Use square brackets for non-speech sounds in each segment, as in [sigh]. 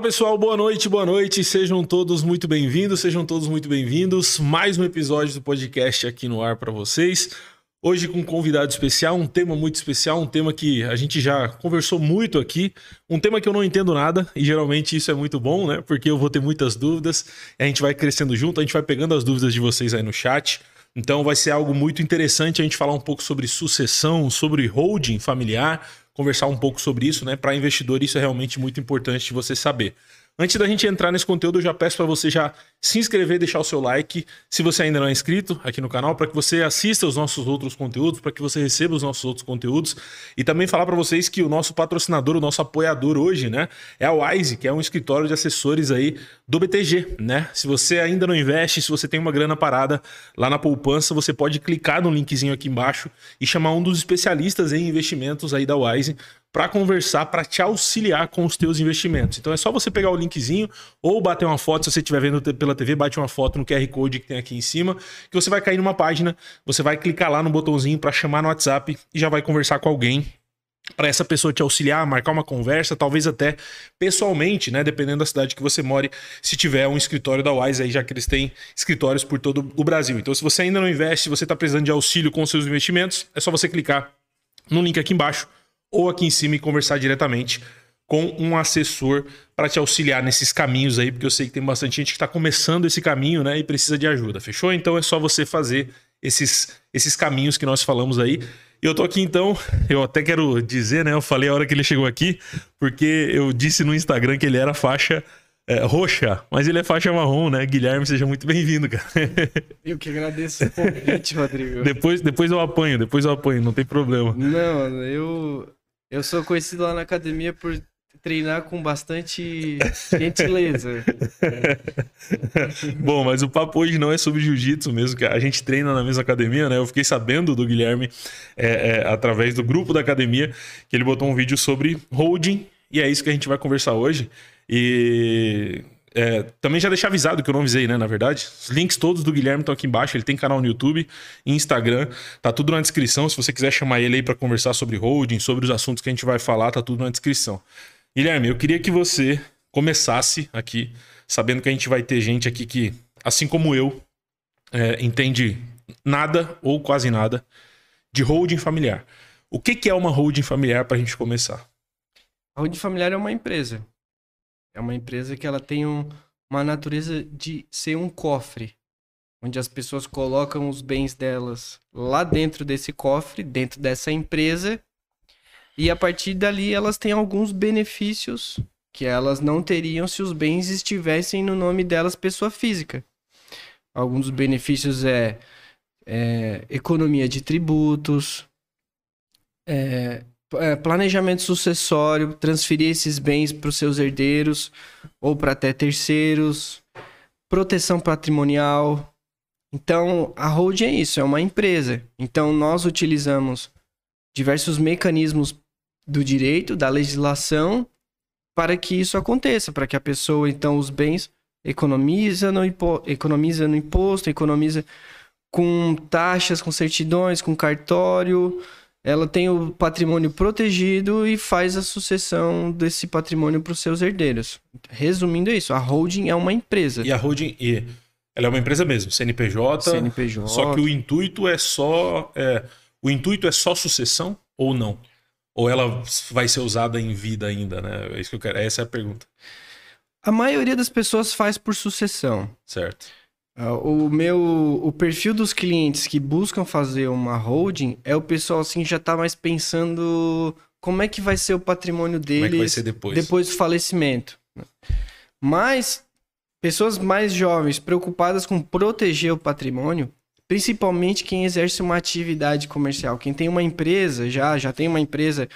Fala pessoal, boa noite, boa noite. Sejam todos muito bem-vindos, sejam todos muito bem-vindos. Mais um episódio do podcast aqui no ar para vocês. Hoje com um convidado especial, um tema muito especial, um tema que a gente já conversou muito aqui, um tema que eu não entendo nada e geralmente isso é muito bom, né? Porque eu vou ter muitas dúvidas, a gente vai crescendo junto, a gente vai pegando as dúvidas de vocês aí no chat. Então vai ser algo muito interessante a gente falar um pouco sobre sucessão, sobre holding familiar, conversar um pouco sobre isso, né? Para investidor, isso é realmente muito importante de você saber. Antes da gente entrar nesse conteúdo, eu já peço para você já se inscrever, deixar o seu like, se você ainda não é inscrito aqui no canal, para que você assista os nossos outros conteúdos, para que você receba os nossos outros conteúdos e também falar para vocês que o nosso patrocinador, o nosso apoiador hoje, né, é a Wise, que é um escritório de assessores aí do BTG, né? Se você ainda não investe, se você tem uma grana parada lá na poupança, você pode clicar no linkzinho aqui embaixo e chamar um dos especialistas em investimentos aí da Wise para conversar, para te auxiliar com os teus investimentos. Então é só você pegar o linkzinho ou bater uma foto, se você estiver vendo pela TV, bate uma foto no QR Code que tem aqui em cima, que você vai cair numa página, você vai clicar lá no botãozinho para chamar no WhatsApp e já vai conversar com alguém para essa pessoa te auxiliar, marcar uma conversa, talvez até pessoalmente, né, dependendo da cidade que você more, se tiver um escritório da Wise aí, já que eles têm escritórios por todo o Brasil. Então, se você ainda não investe, se você está precisando de auxílio com seus investimentos, é só você clicar no link aqui embaixo ou aqui em cima e conversar diretamente com um assessor para te auxiliar nesses caminhos aí, porque eu sei que tem bastante gente que está começando esse caminho, né, e precisa de ajuda. Fechou? Então é só você fazer esses, esses caminhos que nós falamos aí. E eu tô aqui então, [laughs] eu até quero dizer, né, eu falei a hora que ele chegou aqui, porque eu disse no Instagram que ele era faixa é, roxa, mas ele é faixa marrom, né? Guilherme, seja muito bem-vindo, cara. [laughs] Eu que agradeço o convite, Rodrigo. depois, depois eu apanho, depois eu apanho, não tem problema. Não, eu, eu sou conhecido lá na academia por treinar com bastante gentileza. [laughs] Bom, mas o papo hoje não é sobre jiu-jitsu mesmo, que a gente treina na mesma academia, né? Eu fiquei sabendo do Guilherme é, é, através do grupo da academia que ele botou um vídeo sobre holding e é isso que a gente vai conversar hoje. E é, também já deixar avisado que eu não avisei, né? Na verdade, os links todos do Guilherme estão aqui embaixo. Ele tem canal no YouTube, Instagram, tá tudo na descrição. Se você quiser chamar ele aí para conversar sobre holding, sobre os assuntos que a gente vai falar, tá tudo na descrição. Guilherme, eu queria que você começasse aqui, sabendo que a gente vai ter gente aqui que, assim como eu, é, entende nada ou quase nada de holding familiar. O que, que é uma holding familiar para a gente começar? A holding familiar é uma empresa é uma empresa que ela tem um, uma natureza de ser um cofre, onde as pessoas colocam os bens delas lá dentro desse cofre, dentro dessa empresa, e a partir dali elas têm alguns benefícios que elas não teriam se os bens estivessem no nome delas pessoa física. Alguns dos benefícios é, é economia de tributos, é, é, planejamento sucessório, transferir esses bens para os seus herdeiros ou para até terceiros, proteção patrimonial. Então, a holding é isso, é uma empresa. Então, nós utilizamos diversos mecanismos do direito, da legislação, para que isso aconteça, para que a pessoa, então, os bens economiza no, impo economiza no imposto, economiza com taxas, com certidões, com cartório, ela tem o patrimônio protegido e faz a sucessão desse patrimônio para os seus herdeiros. Resumindo isso, a holding é uma empresa. E a holding, e ela é uma empresa mesmo, CNPJ. CNPJ. Só que o intuito é só, é, o intuito é só sucessão ou não? Ou ela vai ser usada em vida ainda, né? É isso que eu quero. Essa é a pergunta. A maioria das pessoas faz por sucessão. Certo. Ah, o meu o perfil dos clientes que buscam fazer uma holding é o pessoal assim já está mais pensando como é que vai ser o patrimônio deles como é que vai ser depois? depois do falecimento. Mas pessoas mais jovens preocupadas com proteger o patrimônio, principalmente quem exerce uma atividade comercial, quem tem uma empresa já, já tem uma empresa,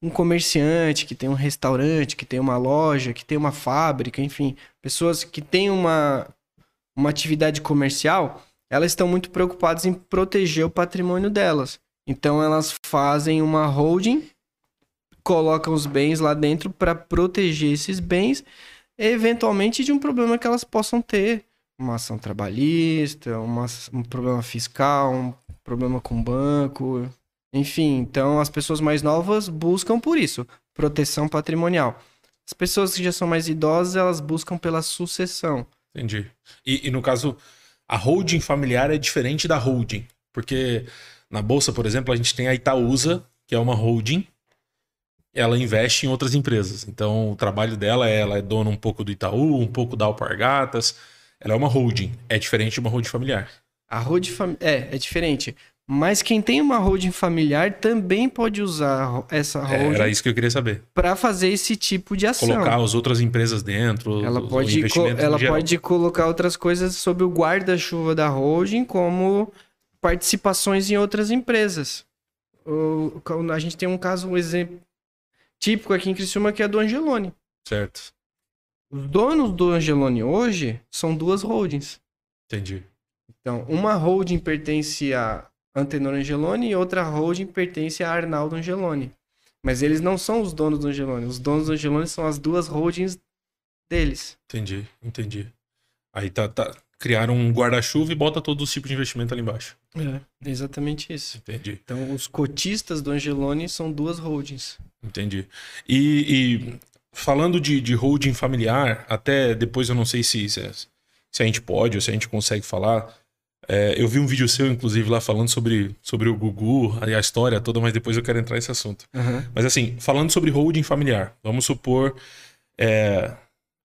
um comerciante que tem um restaurante, que tem uma loja, que tem uma fábrica, enfim, pessoas que têm uma uma atividade comercial, elas estão muito preocupadas em proteger o patrimônio delas. Então elas fazem uma holding, colocam os bens lá dentro para proteger esses bens, eventualmente de um problema que elas possam ter, uma ação trabalhista, uma, um problema fiscal, um problema com o banco, enfim. Então as pessoas mais novas buscam por isso, proteção patrimonial. As pessoas que já são mais idosas, elas buscam pela sucessão. Entendi. E, e no caso, a holding familiar é diferente da holding. Porque na bolsa, por exemplo, a gente tem a Itaúsa, que é uma holding. Ela investe em outras empresas. Então, o trabalho dela é ela é dona um pouco do Itaú, um pouco da Alpargatas. Ela é uma holding. É diferente de uma holding familiar. A holding fam... é, é diferente. Mas quem tem uma holding familiar também pode usar essa É, holding era isso que eu queria saber. para fazer esse tipo de ação. Colocar as outras empresas dentro. Ela os- pode, investimento ela pode colocar outras coisas sob o guarda-chuva da holding, como participações em outras empresas. O- a gente tem um caso, um exemplo típico aqui em Criciúma, que é do Angelone. Certo. Os donos do Angelone hoje são duas holdings. Entendi. Então, uma holding pertence a Antenor Angeloni e outra holding pertence a Arnaldo Angeloni. Mas eles não são os donos do Angeloni. Os donos do Angeloni são as duas holdings deles. Entendi, entendi. Aí tá, tá. Criaram um guarda-chuva e bota todos os tipos de investimento ali embaixo. É, exatamente isso. Entendi, Então, os cotistas do Angeloni são duas holdings. entendi. E, e falando de, de holding familiar, até depois eu não sei se, se, se a gente pode ou se a gente consegue falar. É, eu vi um vídeo seu, inclusive, lá falando sobre, sobre o Gugu, a a história toda, mas depois eu quero entrar nesse assunto. Mas assim, falando sobre holding familiar, vamos supor. É,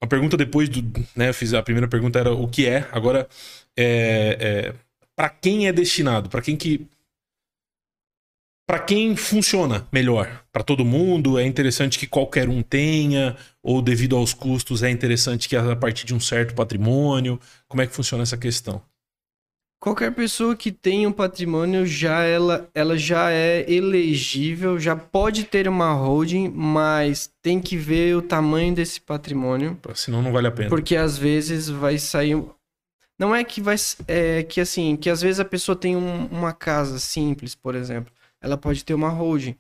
a pergunta depois do. Né, eu fiz a primeira pergunta era o que é. Agora, é, é, para quem é destinado? Para quem que. Para quem funciona melhor? Para todo mundo? É interessante que qualquer um tenha? Ou devido aos custos é interessante que a partir de um certo patrimônio? Como é que funciona essa questão? Qualquer pessoa que tenha um patrimônio já ela, ela já é elegível, já pode ter uma holding, mas tem que ver o tamanho desse patrimônio. Senão não vale a pena. Porque às vezes vai sair. Não é que vai. É que assim, que às vezes a pessoa tem um- uma casa simples, por exemplo. Ela pode ter uma holding.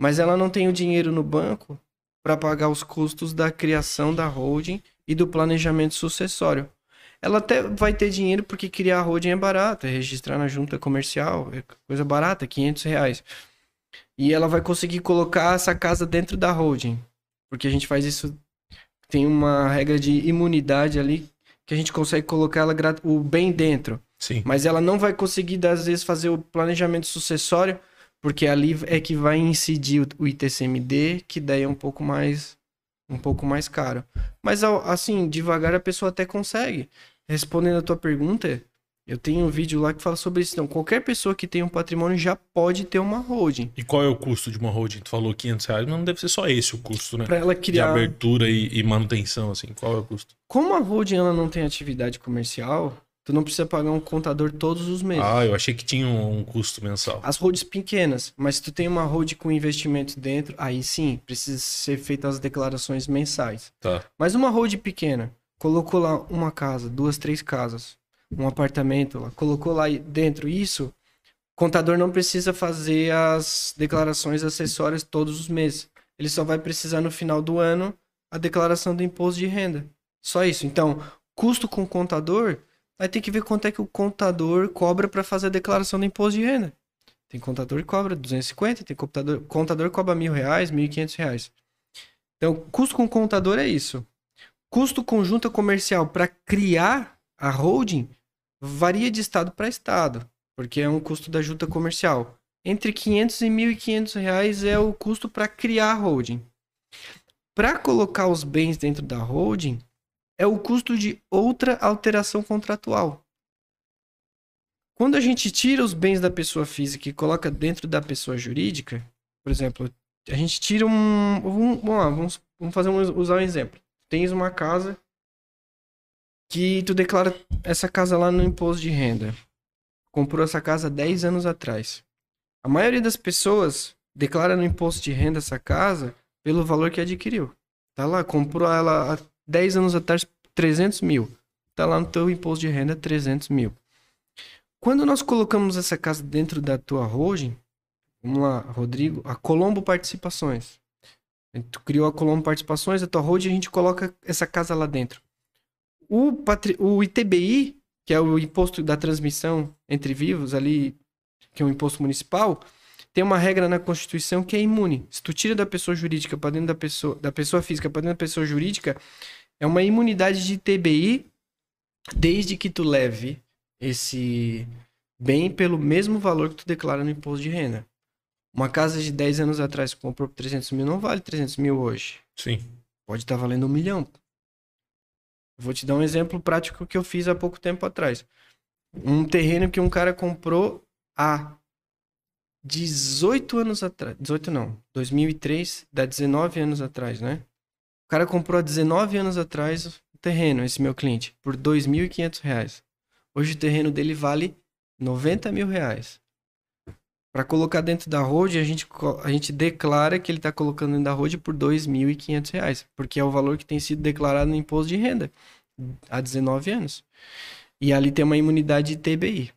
Mas ela não tem o dinheiro no banco para pagar os custos da criação da holding e do planejamento sucessório. Ela até vai ter dinheiro porque criar a holding é barato, é registrar na junta comercial, é coisa barata, 500 reais. E ela vai conseguir colocar essa casa dentro da holding. Porque a gente faz isso tem uma regra de imunidade ali que a gente consegue colocar ela o bem dentro. Sim. Mas ela não vai conseguir, às vezes, fazer o planejamento sucessório, porque ali é que vai incidir o- o ITCMD, que daí é um pouco mais um pouco mais caro. Mas assim, devagar a pessoa até consegue. Respondendo a tua pergunta, eu tenho um vídeo lá que fala sobre isso. Então, qualquer pessoa que tem um patrimônio já pode ter uma holding. E qual é o custo de uma holding? Tu falou 500 reais, mas não deve ser só esse o custo, né? Para ela De criar. abertura e, e manutenção, assim. Qual é o custo? Como a holding ela não tem atividade comercial, tu não precisa pagar um contador todos os meses. Ah, eu achei que tinha um, um custo mensal. As holds pequenas, mas se tu tem uma hold com investimento dentro, aí sim, precisa ser feitas as declarações mensais. Tá. Mas uma hold pequena, colocou lá uma casa, duas, três casas, um apartamento lá, colocou lá dentro isso, o contador não precisa fazer as declarações acessórias todos os meses. Ele só vai precisar no final do ano a declaração do imposto de renda. Só isso. Então, custo com o contador, aí tem que ver quanto é que o contador cobra para fazer a declaração do imposto de renda. Tem contador que cobra 250, tem contador, contador que cobra mil reais, mil e quinhentos reais. Então, custo com contador é isso. Custo com junta comercial para criar a holding varia de estado para estado, porque é um custo da junta comercial. Entre 500 e 1.500 reais é o custo para criar a holding. Para colocar os bens dentro da holding, é o custo de outra alteração contratual. Quando a gente tira os bens da pessoa física e coloca dentro da pessoa jurídica, por exemplo, a gente tira um. um- vamos lá, vamos, vamos fazer um, usar um exemplo. Tens uma casa que tu declara essa casa lá no imposto de renda. Comprou essa casa 10 anos atrás. A maioria das pessoas declara no imposto de renda essa casa pelo valor que adquiriu. Tá lá, comprou ela 10 anos atrás 300 mil. Tá lá no teu imposto de renda 300 mil. Quando nós colocamos essa casa dentro da tua holding, vamos lá, Rodrigo, a Colombo Participações. Tu criou a Colombo Participações, a tua holding, a gente coloca essa casa lá dentro. O, patri... o ITBI, que é o imposto da transmissão entre vivos ali, que é um imposto municipal, tem uma regra na Constituição que é imune. Se tu tira da pessoa jurídica para dentro da pessoa, da pessoa física para dentro da pessoa jurídica, é uma imunidade de TBI desde que tu leve esse bem pelo mesmo valor que tu declara no imposto de renda. Uma casa de 10 anos atrás que comprou por 300 mil não vale 300 mil hoje. Sim. Pode estar valendo um milhão. Vou te dar um exemplo prático que eu fiz há pouco tempo atrás. Um terreno que um cara comprou há 18 anos atrás. 18 não. 2003, dá 19 anos atrás, né? O cara comprou há 19 anos atrás o terreno, esse meu cliente, por R$ 2.500. Hoje o terreno dele vale 90 mil reais. Para colocar dentro da road, a gente, a gente declara que ele está colocando dentro da road por R$ 2.500, porque é o valor que tem sido declarado no imposto de renda há 19 anos. E ali tem uma imunidade de TBI.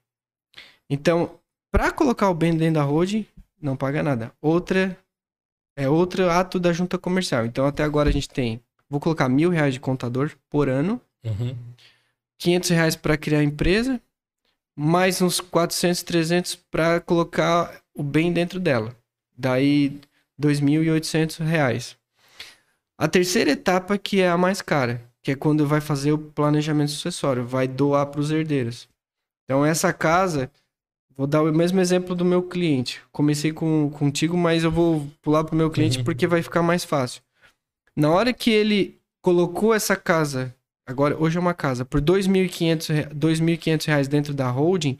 Então, para colocar o bem dentro da road, não paga nada. Outra é outro ato da junta comercial. Então, até agora a gente tem, vou colocar mil reais de contador por ano, Uhum. 500 reais para criar a empresa, mais uns 400, 300 para colocar o bem dentro dela. Daí, 2.800 reais. A terceira etapa que é a mais cara, que é quando vai fazer o planejamento sucessório, vai doar para os herdeiros. Então, essa casa, vou dar o mesmo exemplo do meu cliente. Comecei com, contigo, mas eu vou pular para o meu cliente Uhum. porque vai ficar mais fácil. Na hora que ele colocou essa casa, agora hoje é uma casa, por R$ 2.500 re- 2.500 reais dentro da holding,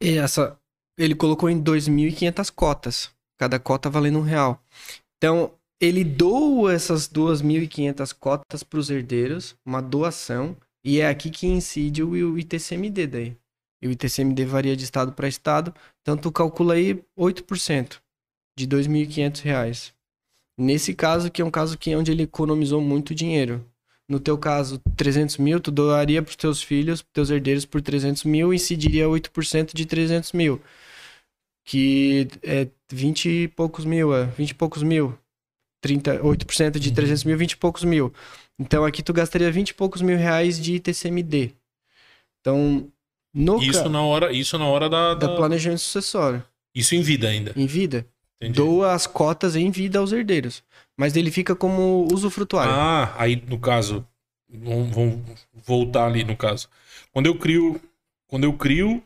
essa, ele colocou em 2.500 cotas, cada cota valendo um real. Então, ele doa essas 2.500 cotas para os herdeiros, uma doação, e é aqui que incide o o ITCMD daí. E o ITCMD varia de estado para estado, então tu calcula aí 8% de 2.500 reais. Nesse caso, que é um caso que é onde ele economizou muito dinheiro. No teu caso, 300 mil, tu doaria para os teus filhos, pros teus herdeiros por 300 mil, incidiria 8% de 300 mil. Que é 20 e poucos mil, é 20 e poucos mil. 30, 8% de Uhum. 300 mil, 20 e poucos mil. Então aqui tu gastaria 20 e poucos mil reais de ITCMD. Então, no Isso na hora, isso na hora da, da da- planejamento sucessório, Isso em vida ainda. em vida, Entendi. doa as cotas em vida aos herdeiros. Mas ele fica como usufrutuário. Ah, aí no caso, vamos, vamos voltar ali no caso. Quando eu crio, quando eu crio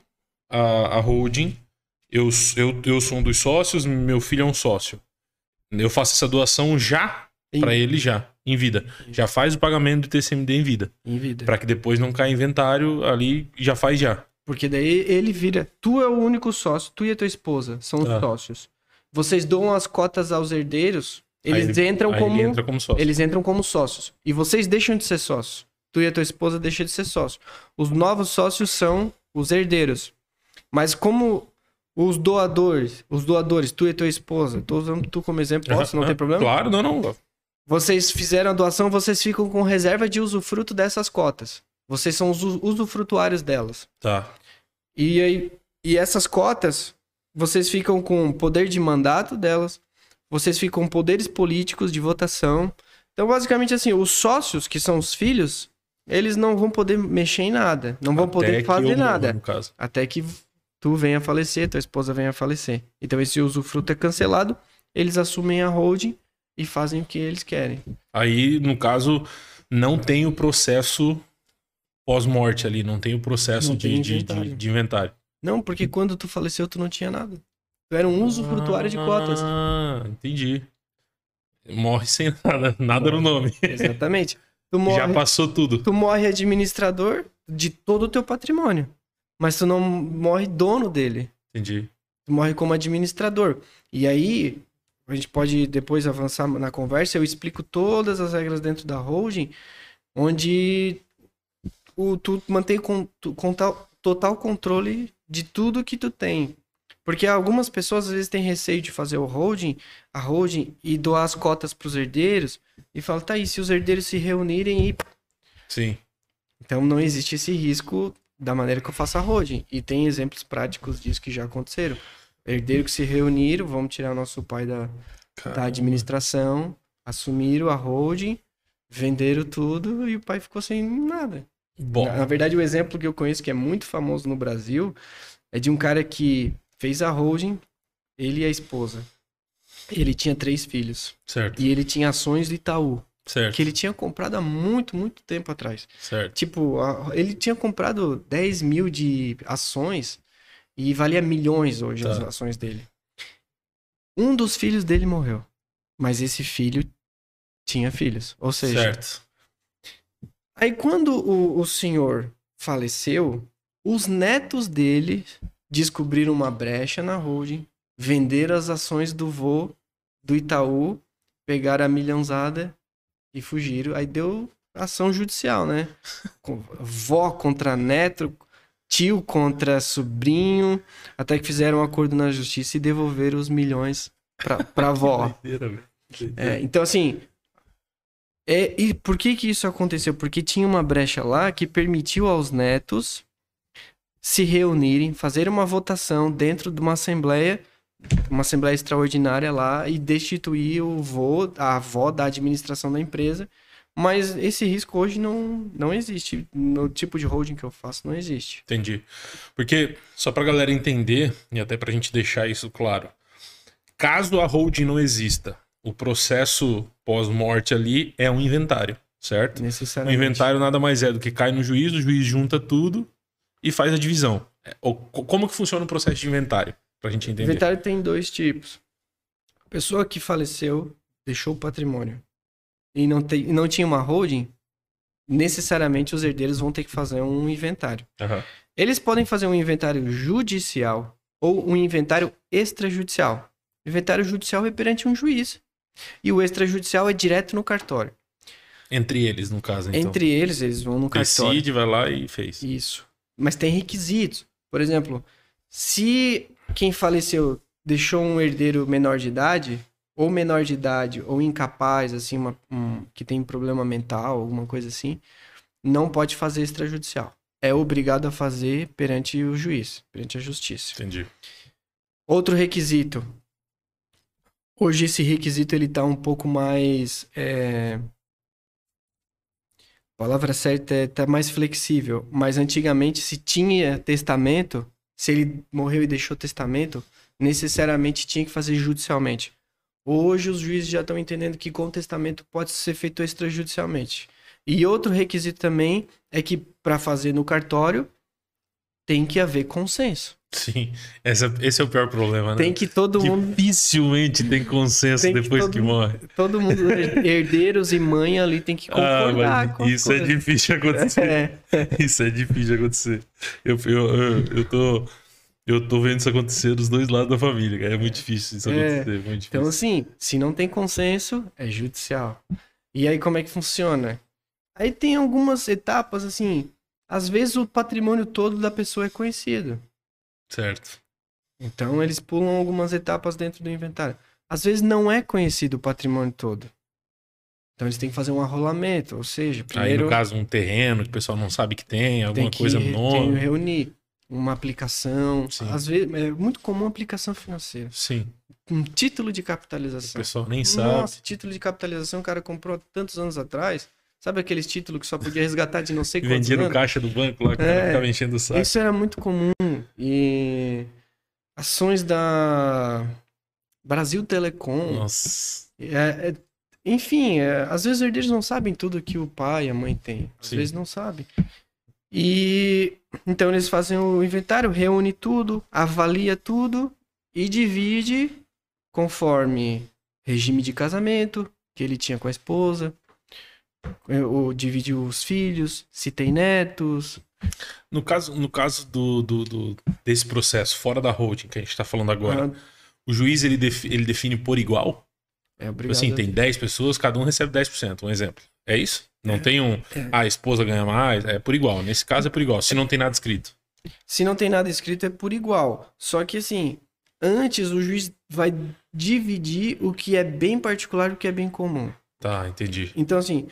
a, a holding, eu, eu, eu sou um dos sócios, meu filho é um sócio. Eu faço essa doação já para ele já, em vida. Já faz o pagamento do TCMD em vida, Em vida. Para que depois não caia inventário ali, já faz já. Porque daí ele vira. Tu é o único sócio, tu e a tua esposa são os Tá. sócios. Vocês doam as cotas aos herdeiros, eles ele- entram como. ele entra como sócio. Eles entram como sócios. E vocês deixam de ser sócios. Tu e a tua esposa deixam de ser sócio. Os novos sócios são os herdeiros. Mas como os doadores, os doadores, tu e a tua esposa, tô usando tu como exemplo, posso? Não tem problema? Claro, não, não. Vocês fizeram a doação, vocês ficam com reserva de usufruto dessas cotas. Vocês são os usufrutuários delas. Tá. E aí, e essas cotas, vocês ficam com poder de mandato delas, vocês ficam com poderes políticos de votação. Então, basicamente assim, os sócios, que são os filhos, eles não vão poder mexer em nada, não vão Até poder fazer eu morra, nada, até que tu venha a falecer, tua esposa venha a falecer. Então, esse usufruto é cancelado, eles assumem a holding e fazem o que eles querem. Aí, no caso, não tem o processo pós-morte ali, não tem o processo de, tem de- de- inventário. inventário. Não, porque quando tu faleceu, tu não tinha nada. Tu era um usufrutuário de cotas. Ah, entendi. Morre sem nada, nada no nome. [laughs] Exatamente. Tu morre, Já passou tudo. tu morre administrador de todo o teu patrimônio. Mas tu não morre dono dele. Entendi. Tu morre como administrador. E aí, a gente pode depois avançar na conversa, eu explico todas as regras dentro da holding, onde o, tu mantém com, tu- com tal- total controle de tudo que tu tem. Porque algumas pessoas às vezes têm receio de fazer o holding, a holding e doar as cotas para os herdeiros e falam, tá aí, se os herdeiros se reunirem e Sim. então não existe esse risco da maneira que eu faço a holding. E tem exemplos práticos disso que já aconteceram. Herdeiros que se reuniram, vamos tirar nosso pai da, da administração, assumiram a holding, venderam tudo e o pai ficou sem nada. Bom, Na, na verdade, o exemplo que eu conheço que é muito famoso no Brasil é de um cara que fez a holding, ele e a esposa. Ele tinha três filhos. Certo. E ele tinha ações do Itaú. Certo. Que ele tinha comprado há muito, muito tempo atrás. Certo. Tipo, ele tinha comprado 10 mil de ações e valia milhões hoje Tá. as ações dele. Um dos filhos dele morreu. Mas esse filho tinha filhos. Ou seja, Certo. aí quando o, o senhor faleceu, os netos dele descobriram uma brecha na holding, venderam as ações do vô do Itaú, pegaram a milhãozada e fugiram. Aí deu ação judicial, né? [laughs] Vó contra neto, tio contra sobrinho, até que fizeram um acordo na justiça e devolveram os milhões pra, pra [laughs] avó. Doideira. É, então, assim. É, e por que que isso aconteceu? Porque tinha uma brecha lá que permitiu aos netos se reunirem, fazer uma votação dentro de uma assembleia, uma assembleia extraordinária lá e destituir o vô, a avó da administração da empresa. Mas esse risco hoje não, não existe. No tipo de holding que eu faço, não existe. Entendi. Porque, só pra galera entender, e até pra gente deixar isso claro, caso a holding não exista, o processo pós-morte ali é um inventário, certo? O Necessariamente. inventário nada mais é do que cai no juiz, o juiz junta tudo e faz a divisão. É, o- co- Como que funciona o processo de inventário? Pra gente entender. Inventário tem dois tipos. A pessoa que faleceu deixou o patrimônio e não, tem, e não tinha uma holding, necessariamente os herdeiros vão ter que fazer um inventário. Aham. Eles podem fazer um inventário judicial ou um inventário extrajudicial. O inventário judicial é perante um juiz. E o extrajudicial é direto no cartório. Entre eles, no caso, então. Entre eles, eles vão no cartório. Decide, vai lá e fez. Isso. Mas tem requisitos. Por exemplo, se quem faleceu deixou um herdeiro menor de idade, ou menor de idade, ou incapaz, assim, uma, um- que tem problema mental, alguma coisa assim, não pode fazer extrajudicial. É obrigado a fazer perante o juiz, perante a justiça. Entendi. Outro requisito. Hoje esse requisito ele tá um pouco mais. é, A palavra certa é tá mais flexível. Mas antigamente, se tinha testamento, se ele morreu e deixou testamento, necessariamente tinha que fazer judicialmente. Hoje os juízes já estão entendendo que com testamento pode ser feito extrajudicialmente. E outro requisito também é que para fazer no cartório tem que haver consenso. Sim. Essa- esse é o pior problema, né? Tem que todo mundo Dificilmente tem consenso Tem que depois todo que morre. Todo mundo, [laughs] herdeiros e mãe ali, tem que Ah, concordar mas com as isso é difícil de acontecer. É, [laughs] Isso é difícil de acontecer. Eu, eu, eu, eu tô. Eu tô vendo isso acontecer dos dois lados da família, cara. É muito difícil isso É. acontecer. Muito difícil. então, assim, se não tem consenso, é judicial. E aí, como é que funciona? Aí tem algumas etapas, assim. Às vezes o patrimônio todo da pessoa é conhecido. Certo. Então, eles pulam algumas etapas dentro do inventário. Às vezes não é conhecido o patrimônio todo. Então, eles têm que fazer um arrolamento. Ou seja, Aí, primeiro. no caso, um terreno que o pessoal não sabe que tem, alguma tem que coisa no tem que reunir uma aplicação. Sim. Às vezes é muito comum aplicação financeira. Sim. Um título de O capitalização. pessoal nem sabe. Nossa, título de capitalização o cara comprou há tantos anos atrás. Sabe aqueles títulos que só podia resgatar de não sei quantos Vendia no anos? caixa do banco lá, que o É. ficava enchendo o saco. Isso era muito comum. E ações da Brasil Telecom. Nossa. É, é- enfim, é, às vezes os herdeiros não sabem tudo que o pai e a mãe têm. Às Sim. vezes não sabem. E então eles fazem o inventário, reúne tudo, avalia tudo e divide conforme regime de casamento que ele tinha com a esposa, é, ou divide os filhos, se tem netos. No caso, no caso do, do, do- desse processo, fora da holding que a gente tá falando agora, Ah, o juiz ele, ele define por igual? É Tipo obrigado. assim, tem 10 pessoas, cada um recebe 10%, um exemplo. É isso? Não tem um. é. Ah, a esposa ganha mais, é por igual. Nesse caso é por igual, se não tem nada escrito. Se não tem nada escrito, é por igual. Só que assim, antes o juiz vai dividir o que é bem particular e o que é bem comum. Tá, entendi. Então, assim,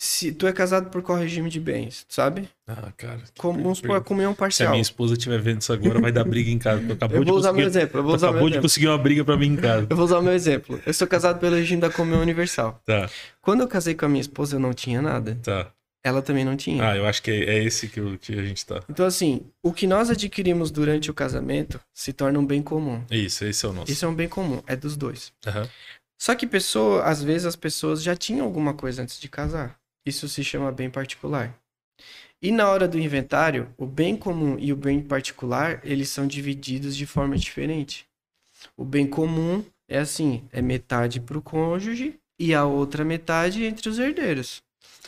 se tu é casado por qual regime de bens, sabe? Ah, cara. Como, vamos supor, a comunhão Se a parcial. minha esposa estiver vendo isso agora, vai dar briga em casa. Acabou Eu de vou usar meu exemplo, eu vou usar meu acabou de exemplo. conseguir uma briga pra mim em casa. Eu vou usar o meu exemplo. Eu sou casado pelo regime da comunhão universal. Tá, Quando eu casei com a minha esposa, eu não tinha nada. tá. ela também não tinha. Ah, eu acho que é, esse que, eu- que a gente tá. Então, assim, o que nós adquirimos durante o casamento se torna um bem comum. Isso, esse é o nosso. Isso é um bem comum, é dos dois. Aham. Só que pessoa, às vezes as pessoas já tinham alguma coisa antes de casar. Isso se chama bem particular. E na hora do inventário, o bem comum e o bem particular, eles são divididos de forma diferente. O bem comum é assim, é metade para o cônjuge e a outra metade entre os herdeiros.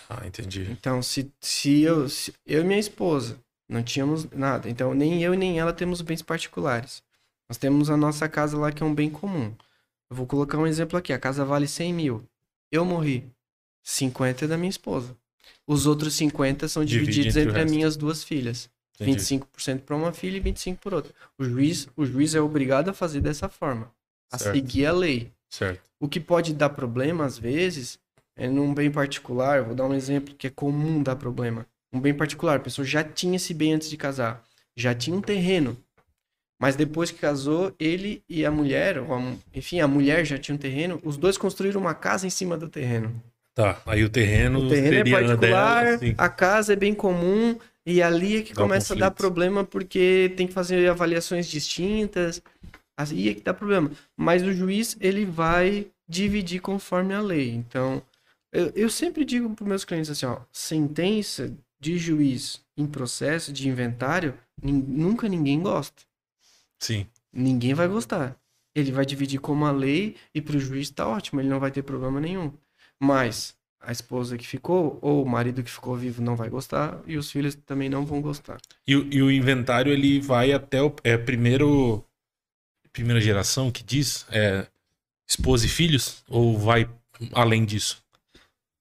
Ah, entendi. Então, se, se, eu, se eu e minha esposa não tínhamos nada, então nem eu nem ela temos bens particulares. Nós temos a nossa casa lá que é um bem comum. Eu vou colocar um exemplo aqui: a casa vale 100 mil. Eu morri. 50 é da minha esposa. Os outros 50 são Divide divididos entre o entre as minhas duas filhas. entendi. 25% para uma filha e 25% por outra. O juiz, o juiz é obrigado a fazer dessa forma, a Certo. seguir a lei. Certo. O que pode dar problema, às vezes, é num bem particular. Vou dar um exemplo que é comum dar problema. Um bem particular, a pessoa já tinha esse bem antes de casar, já tinha um terreno. Mas depois que casou, ele e a mulher, ou a enfim, a mulher já tinha um terreno, os dois construíram uma casa em cima do terreno. Tá, aí o terreno, O terreno é particular, dela, a casa é bem comum, e ali é que Dá começa a dar problema, porque tem que fazer avaliações distintas, aí é que dá problema. Mas o juiz, ele vai dividir conforme a lei. Então, eu, eu sempre digo para meus clientes assim, ó, sentença de juiz em processo de inventário, nunca ninguém gosta. Sim. Ninguém vai gostar. Ele vai dividir como a lei e para o juiz tá ótimo, ele não vai ter problema nenhum. Mas a esposa que ficou ou o marido que ficou vivo não vai gostar e os filhos também não vão gostar. E, o- e o inventário ele vai até o é, primeiro primeira geração que diz é esposa e filhos ou vai além disso?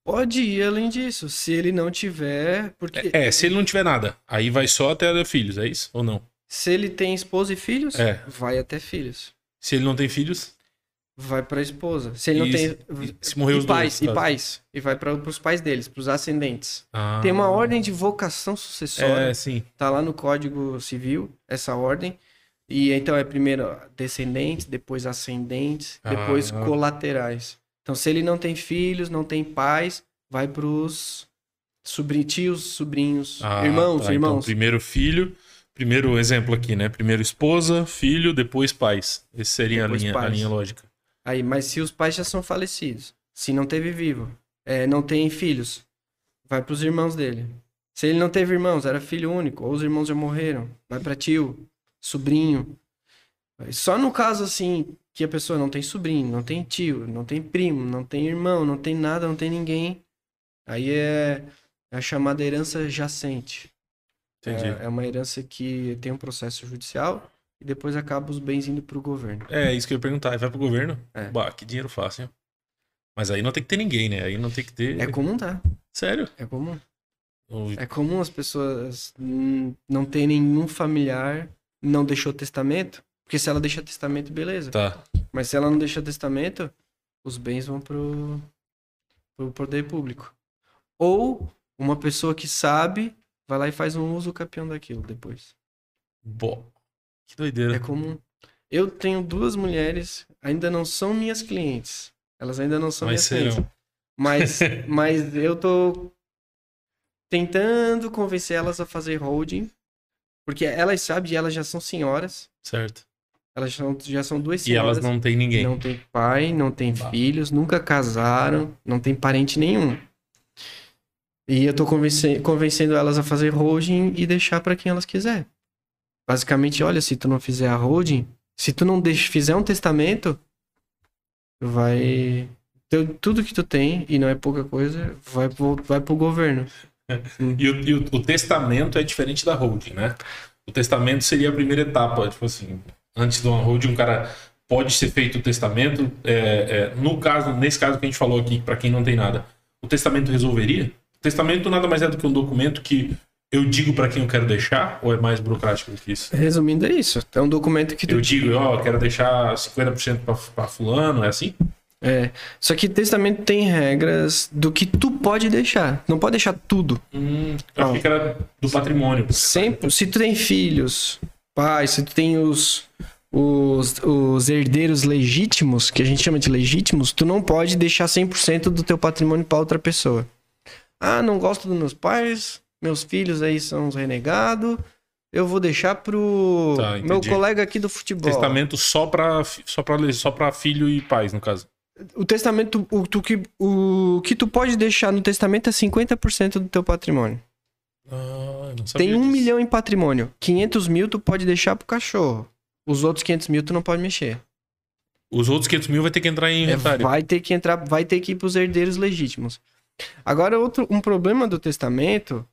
Pode ir além disso, se ele não tiver, porque É, se ele não tiver nada, aí vai só até filhos, é isso ou não? se ele tem esposa e filhos, É. vai até filhos. Se ele não tem filhos, Vai para a esposa. Se ele não E tem se morrer e os pais, dois, e caso. pais, e vai para os pais deles, para os ascendentes. Ah, Tem uma ordem de vocação sucessória. É, sim. Tá lá no Código Civil, essa ordem. E então é primeiro descendentes, depois ascendentes, depois Ah. colaterais. Então, se ele não tem filhos, não tem pais, vai pros sobrinhos, tios, sobrinhos, Ah, irmãos, tá. irmãos. Então, primeiro filho, primeiro exemplo aqui, né? Primeiro esposa, filho, depois pais. Essa seria a Depois linha, a pais. linha lógica. Aí, mas se os pais já são falecidos, se não teve vivo, é, não tem filhos, vai pros irmãos dele. Se ele não teve irmãos, era filho único, ou os irmãos já morreram, vai pra tio, sobrinho. Só no caso assim que a pessoa não tem sobrinho, não tem tio, não tem primo, não tem irmão, não tem nada, não tem ninguém, aí é a chamada herança jacente. Entendi. É, é uma herança que tem um processo judicial e depois acaba os bens indo pro governo. É, isso que eu ia perguntar. Vai pro governo? É. Bah, que dinheiro fácil. Mas aí não tem que ter ninguém, né? Aí não tem que ter. É comum, tá? Sério? É comum. É comum as pessoas não terem nenhum familiar, não deixou testamento. Porque se ela deixa testamento, beleza. Tá. Mas se ela não deixa testamento, os bens vão pro, pro poder público. Ou uma pessoa que sabe, vai lá e faz um uso campeão daquilo depois. Bom. Que doideira. É comum. Eu tenho duas mulheres, ainda não são minhas clientes. Elas ainda não são Mas minhas clientes. serão. Mas, [laughs] mas eu tô tentando convencer elas a fazer holding. Porque elas sabem, e elas já são senhoras. Certo. Elas são, já são duas E senhoras. elas não têm ninguém. Não tem pai, não tem Bah. filhos, nunca casaram, não tem parente nenhum. E eu tô convencendo, convencendo elas a fazer holding e deixar pra quem elas quiser. Basicamente, olha, se tu não fizer a holding, se tu não deixa, fizer um testamento, vai teu- tudo que tu tem e não é pouca coisa, vai pro, vai pro governo. [laughs] E, o, e o- o testamento é diferente da holding, né? O testamento seria a primeira etapa, tipo assim, antes de uma holding, um cara pode ser feito o testamento. é, é, no caso, nesse caso que a gente falou aqui, para quem não tem nada, o testamento resolveria? O testamento nada mais é do que um documento que eu digo para quem eu quero deixar, ou é mais burocrático do que isso? Resumindo, é isso. É um documento que tu Eu digo, ó, eu quero deixar 50% para fulano, é assim? É. Só que testamento tem regras do que tu pode deixar. Não pode deixar tudo. Hum, eu achei que era do patrimônio. Sempre. Se tu tem filhos, pai, se tu tem os, os, os herdeiros legítimos, que a gente chama de legítimos, tu não pode deixar 100% do teu patrimônio para outra pessoa. Ah, não gosto dos meus pais, meus filhos aí são os renegados. Eu vou deixar pro Tá, meu colega aqui do futebol. Testamento só pra, fi- só, pra, só pra filho e pais, no caso. O testamento, o, tu, que, o que tu pode deixar no testamento é 50% do teu patrimônio. Ah, não sabia Tem um disso. milhão em patrimônio. 500 mil tu pode deixar pro cachorro. Os outros 500 mil tu não pode mexer. Os outros 500 mil vai ter que entrar em É, inventário. vai ter que entrar, vai ter que ir pros herdeiros legítimos. Agora, outro, um problema do testamento.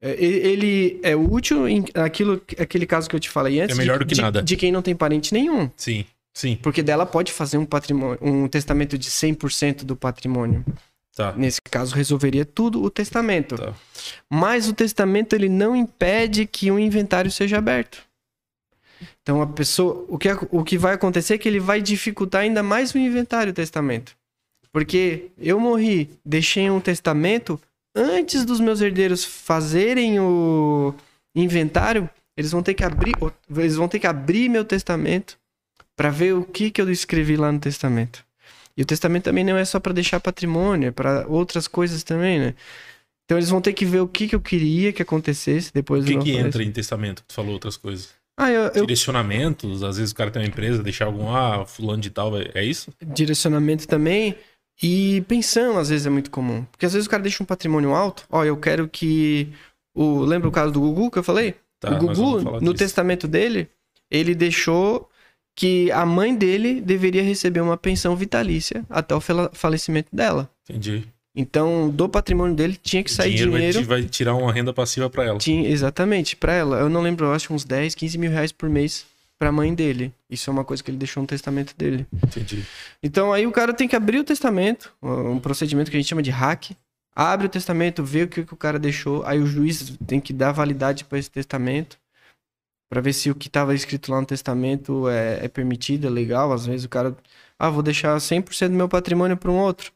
É, Ele é útil em aquilo, aquele caso que eu te falei antes. É melhor de, do que de- nada. De quem não tem parente nenhum. Sim, sim. Porque dela pode fazer um patrimônio, um testamento de 100% do patrimônio. Tá. Nesse caso, resolveria tudo o testamento. Tá. Mas o testamento ele não impede que um inventário seja aberto. Então a pessoa, o que, o que vai acontecer é que ele vai dificultar ainda mais o inventário o testamento. Porque eu morri, deixei um testamento antes dos meus herdeiros fazerem o inventário, eles vão ter que abrir, eles vão ter que abrir meu testamento para ver o que que eu escrevi lá no testamento. E o testamento também não é só para deixar patrimônio, é para outras coisas também, né? Então eles vão ter que ver o que que eu queria que acontecesse depois O que, que entra em testamento? Tu falou outras coisas. Ah, eu, eu Direcionamentos, às vezes o cara tem uma empresa, deixar algum, ah, fulano de tal, é isso? direcionamento também. E pensão, às vezes, é muito comum. Porque às vezes o cara deixa um patrimônio alto. Ó, eu quero que. O... Lembra o caso do Gugu que eu falei? Tá, o Gugu, no disso. testamento dele, ele deixou que a mãe dele deveria receber uma pensão vitalícia até o falecimento dela. Entendi. Então, do patrimônio dele tinha que sair dinheiro, dinheiro. Vai, vai tirar uma renda passiva pra ela. Tinha, exatamente, pra ela. Eu não lembro, eu acho uns 10, 15 mil reais por mês pra mãe dele. Isso é uma coisa que ele deixou no testamento dele. Entendi. Então aí o cara tem que abrir o testamento, um procedimento que a gente chama de hack. Abre o testamento, vê o que, que o cara deixou. Aí o juiz tem que dar validade para esse testamento. Pra ver se o que estava escrito lá no testamento é, é permitido, é legal. Às vezes o cara. Ah, vou deixar 100% do meu patrimônio para um outro.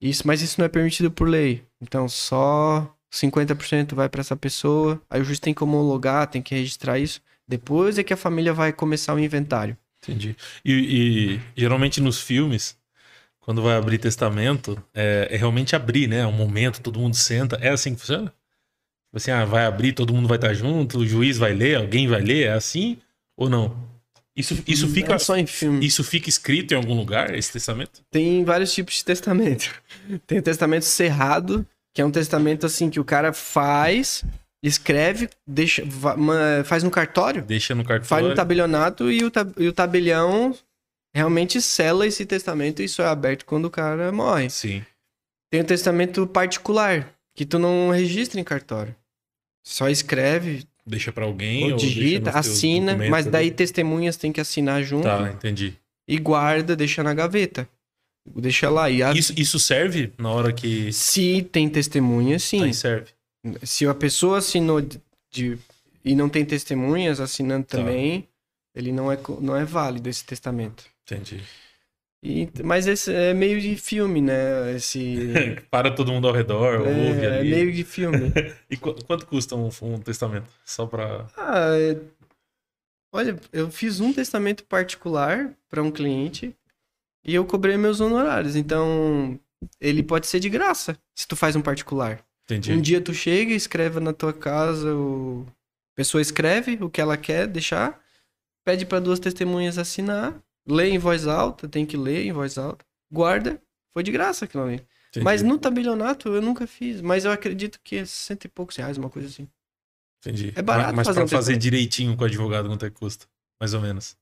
Isso, mas isso não é permitido por lei. Então só 50% vai para essa pessoa. Aí o juiz tem que homologar, tem que registrar isso. Depois é que a família vai começar o inventário. Entendi. E, e geralmente nos filmes, quando vai abrir testamento, é, é realmente abrir, né? É um momento, todo mundo senta. É assim que funciona? Tipo Assim, ah, vai abrir, todo mundo vai estar junto, o juiz vai ler, alguém vai ler, é assim? Ou não? Isso, isso, fica, É só em filme. isso fica escrito em algum lugar, esse testamento? Tem vários tipos de testamento. [laughs] Tem o testamento cerrado, que é um testamento assim que o cara faz, escreve, deixa, faz no cartório, Deixa no faz cartório. no tabelionato e o, tab- e o tabelião realmente sela esse testamento e isso é aberto quando o cara morre. Sim. Tem o testamento particular, que tu não registra em cartório. Só escreve, Deixa pra alguém ou digita, assina, mas daí testemunhas tem que assinar junto Tá, entendi. e guarda, deixa na gaveta. Deixa lá. E a- Isso, isso serve na hora que. Se tem testemunha, sim. Aí serve. Se a pessoa assinou de, de- e não tem testemunhas assinando Tá. também, ele não é, não é válido esse testamento. Entendi. E- mas esse é meio de filme, né? Esse. [laughs] Para todo mundo ao redor, ouve é, é ali. meio de filme. [laughs] E qu- quanto custa um, um testamento? Só pra. Ah, é- olha, eu fiz um testamento particular para um cliente e eu cobrei meus honorários. Então, ele pode ser de graça se tu faz um particular. Entendi. Um dia tu chega, escreve na tua casa, o... a pessoa escreve o que ela quer deixar, pede para duas testemunhas assinar, lê em voz alta, tem que ler em voz alta, guarda, foi de graça aquilo ali. Entendi. Mas no tabelionato eu nunca fiz, mas eu acredito que é cento e poucos reais, uma coisa assim. Entendi. É barato Mas, mas fazer pra fazer direitinho com o advogado, quanto é que custa? Mais ou menos.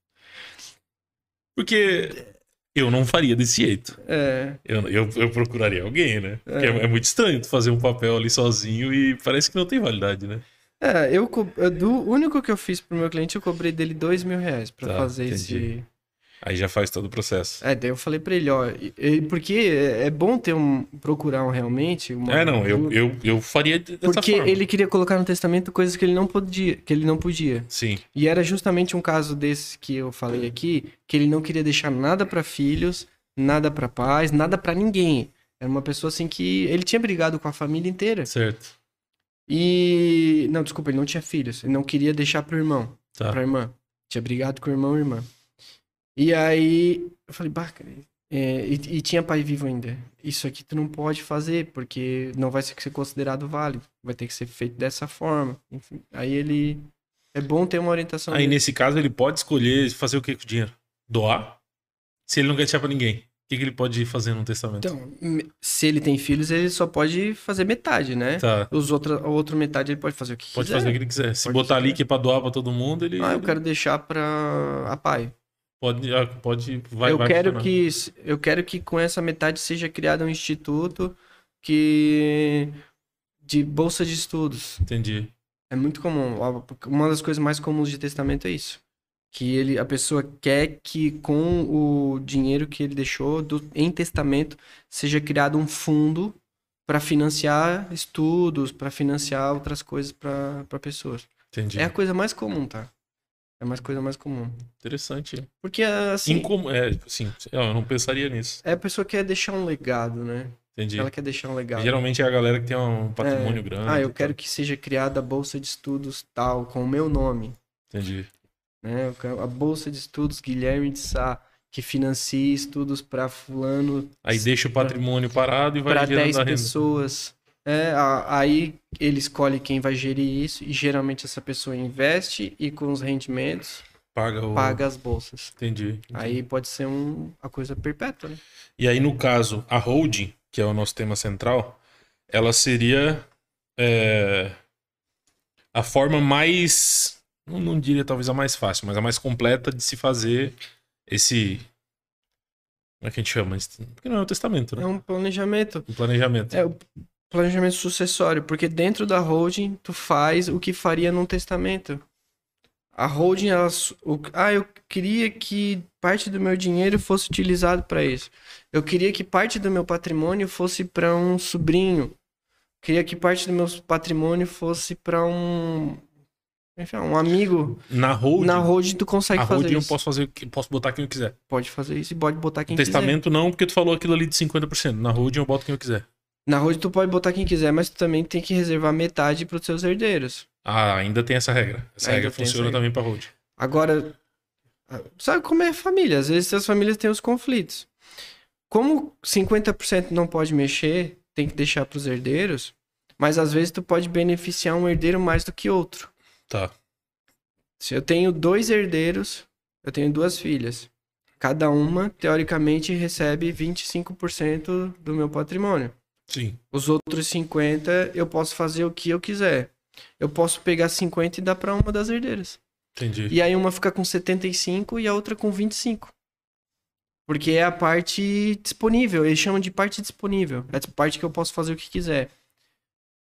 Porque eu não faria desse jeito. É, Eu, eu, eu procuraria alguém, né? Porque É. é. é muito estranho tu fazer um papel ali sozinho e parece que não tem validade, né? é eu- do único que eu fiz pro meu cliente, eu cobrei dele dois mil reais pra Tá, fazer entendi. esse... Aí já faz todo o processo. É, daí eu falei pra ele, ó, porque é é bom ter um, procurar um realmente... Uma, É, não, eu, eu, eu faria dessa Porque forma. ele queria colocar no testamento coisas que ele não podia, que ele não podia. Sim, E era justamente um caso desse que eu falei aqui, que ele não queria deixar nada pra filhos, nada pra pais, nada pra ninguém. Era uma pessoa assim que ele tinha brigado com a família inteira. certo. E não, desculpa, ele não tinha filhos, ele não queria deixar pro irmão, Tá. pra irmã. Tinha brigado com o irmão e irmã. E aí eu falei, bah, cara, É, e, e tinha pai vivo ainda. Isso aqui tu não pode fazer, porque não vai ser considerado válido. Vai ter que ser feito dessa forma. Enfim, aí ele. É bom ter uma orientação. Aí dele. nesse caso ele pode escolher fazer o que com o dinheiro? Doar? Se ele não quer deixar pra ninguém, o que, que ele pode fazer no testamento? Então, se ele tem filhos, ele só pode fazer metade, né? tá. Os outra, a outra metade ele pode fazer o que Pode quiser. fazer o que ele quiser. Se Pode botar ali que é pra doar pra todo mundo, ele, Ah, eu ele quero deixar pra a pai. Pode, ah, pode vai, eu vai quero funcionar. que eu quero que com essa metade seja criado um instituto que de bolsa de estudos. Entendi. É muito comum. Uma das coisas mais comuns de testamento é isso. Que ele, a pessoa quer que com o dinheiro que ele deixou do- em testamento seja criado um fundo para financiar estudos, para financiar outras coisas para pessoas. Entendi. É a coisa mais comum, tá? É mais coisa mais comum. Interessante. Porque assim, Incom... É, assim, eu não pensaria nisso. é a pessoa que quer deixar um legado, né? Entendi. Ela quer deixar um legado. Geralmente é a galera que tem um patrimônio É. grande. Ah, eu quero tal. que seja criada a bolsa de estudos tal, com o meu nome. Entendi. né? A bolsa de estudos Guilherme de Sá, que financia estudos para fulano, Aí deixa o patrimônio parado e vai para gerando 10 a renda. pessoas. É, a- aí ele escolhe quem vai gerir isso e geralmente essa pessoa investe e com os rendimentos Paga o. paga as bolsas. Entendi. entendi. Aí pode ser um, a coisa perpétua, né? E aí, no caso, a holding, que é o nosso tema central, ela seria é, a forma mais. Não, não diria talvez a mais fácil, mas a mais completa de se fazer esse. Como é que a gente chama? Porque não é o testamento, É né? um planejamento. Um planejamento. É planejamento sucessório, porque dentro da holding tu faz o que faria num testamento. A holding, ela, o- ah, eu queria que parte do meu dinheiro fosse utilizado para isso. Eu queria que parte do meu patrimônio fosse para um sobrinho. Queria que parte do meu patrimônio fosse para um, enfim, um amigo. Na holding, Na holding tu consegue fazer holding eu isso. posso fazer o que posso botar quem eu quiser. Pode fazer isso e pode botar quem No testamento não, porque tu falou aquilo ali de 50%. Na holding eu boto quem eu quiser. Na holding tu pode botar quem quiser, mas tu também tem que reservar metade para os seus herdeiros. Ah, ainda tem essa regra. Essa Ainda regra essa funciona regra. também pra holding. Agora, sabe como é família? Às vezes as famílias têm os conflitos. Como 50% não pode mexer, tem que deixar para os herdeiros, mas às vezes tu pode beneficiar um herdeiro mais do que outro. Tá. Se eu tenho dois herdeiros, eu tenho duas filhas. Cada uma, teoricamente, recebe 25% do meu patrimônio. Sim. Os outros 50 eu posso fazer o que eu quiser. Eu posso pegar 50 e dar para uma das herdeiras. Entendi. E aí uma fica com 75 e a outra com 25. Porque é a parte disponível, eles chamam de parte disponível. É a parte que eu posso fazer o que quiser.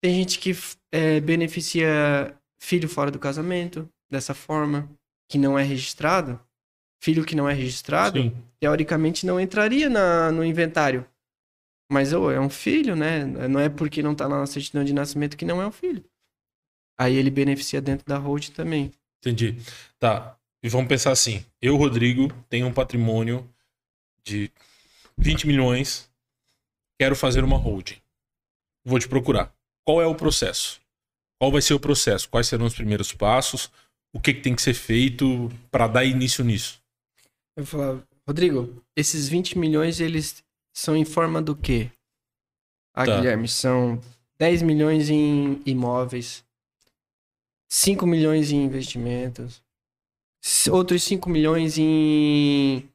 Tem gente que é, beneficia filho fora do casamento, dessa forma, que não é registrado. Filho que não é registrado, Sim. teoricamente não entraria na, no inventário. Mas ô, é um filho, né? Não é porque não tá lá na certidão de nascimento que não é um filho. Aí ele beneficia dentro da hold também. Entendi. Tá. E vamos pensar assim. Eu, Rodrigo, tenho um patrimônio de 20 milhões. Quero fazer uma holding. Vou te procurar. Qual é o processo? Qual vai ser o processo? Quais serão os primeiros passos? O que, que tem que ser feito para dar início nisso? Eu vou falar, Rodrigo, esses 20 milhões, eles são em forma do quê? Ah, Tá. Guilherme, são 10 milhões em imóveis, 5 milhões em investimentos, outros 5 milhões em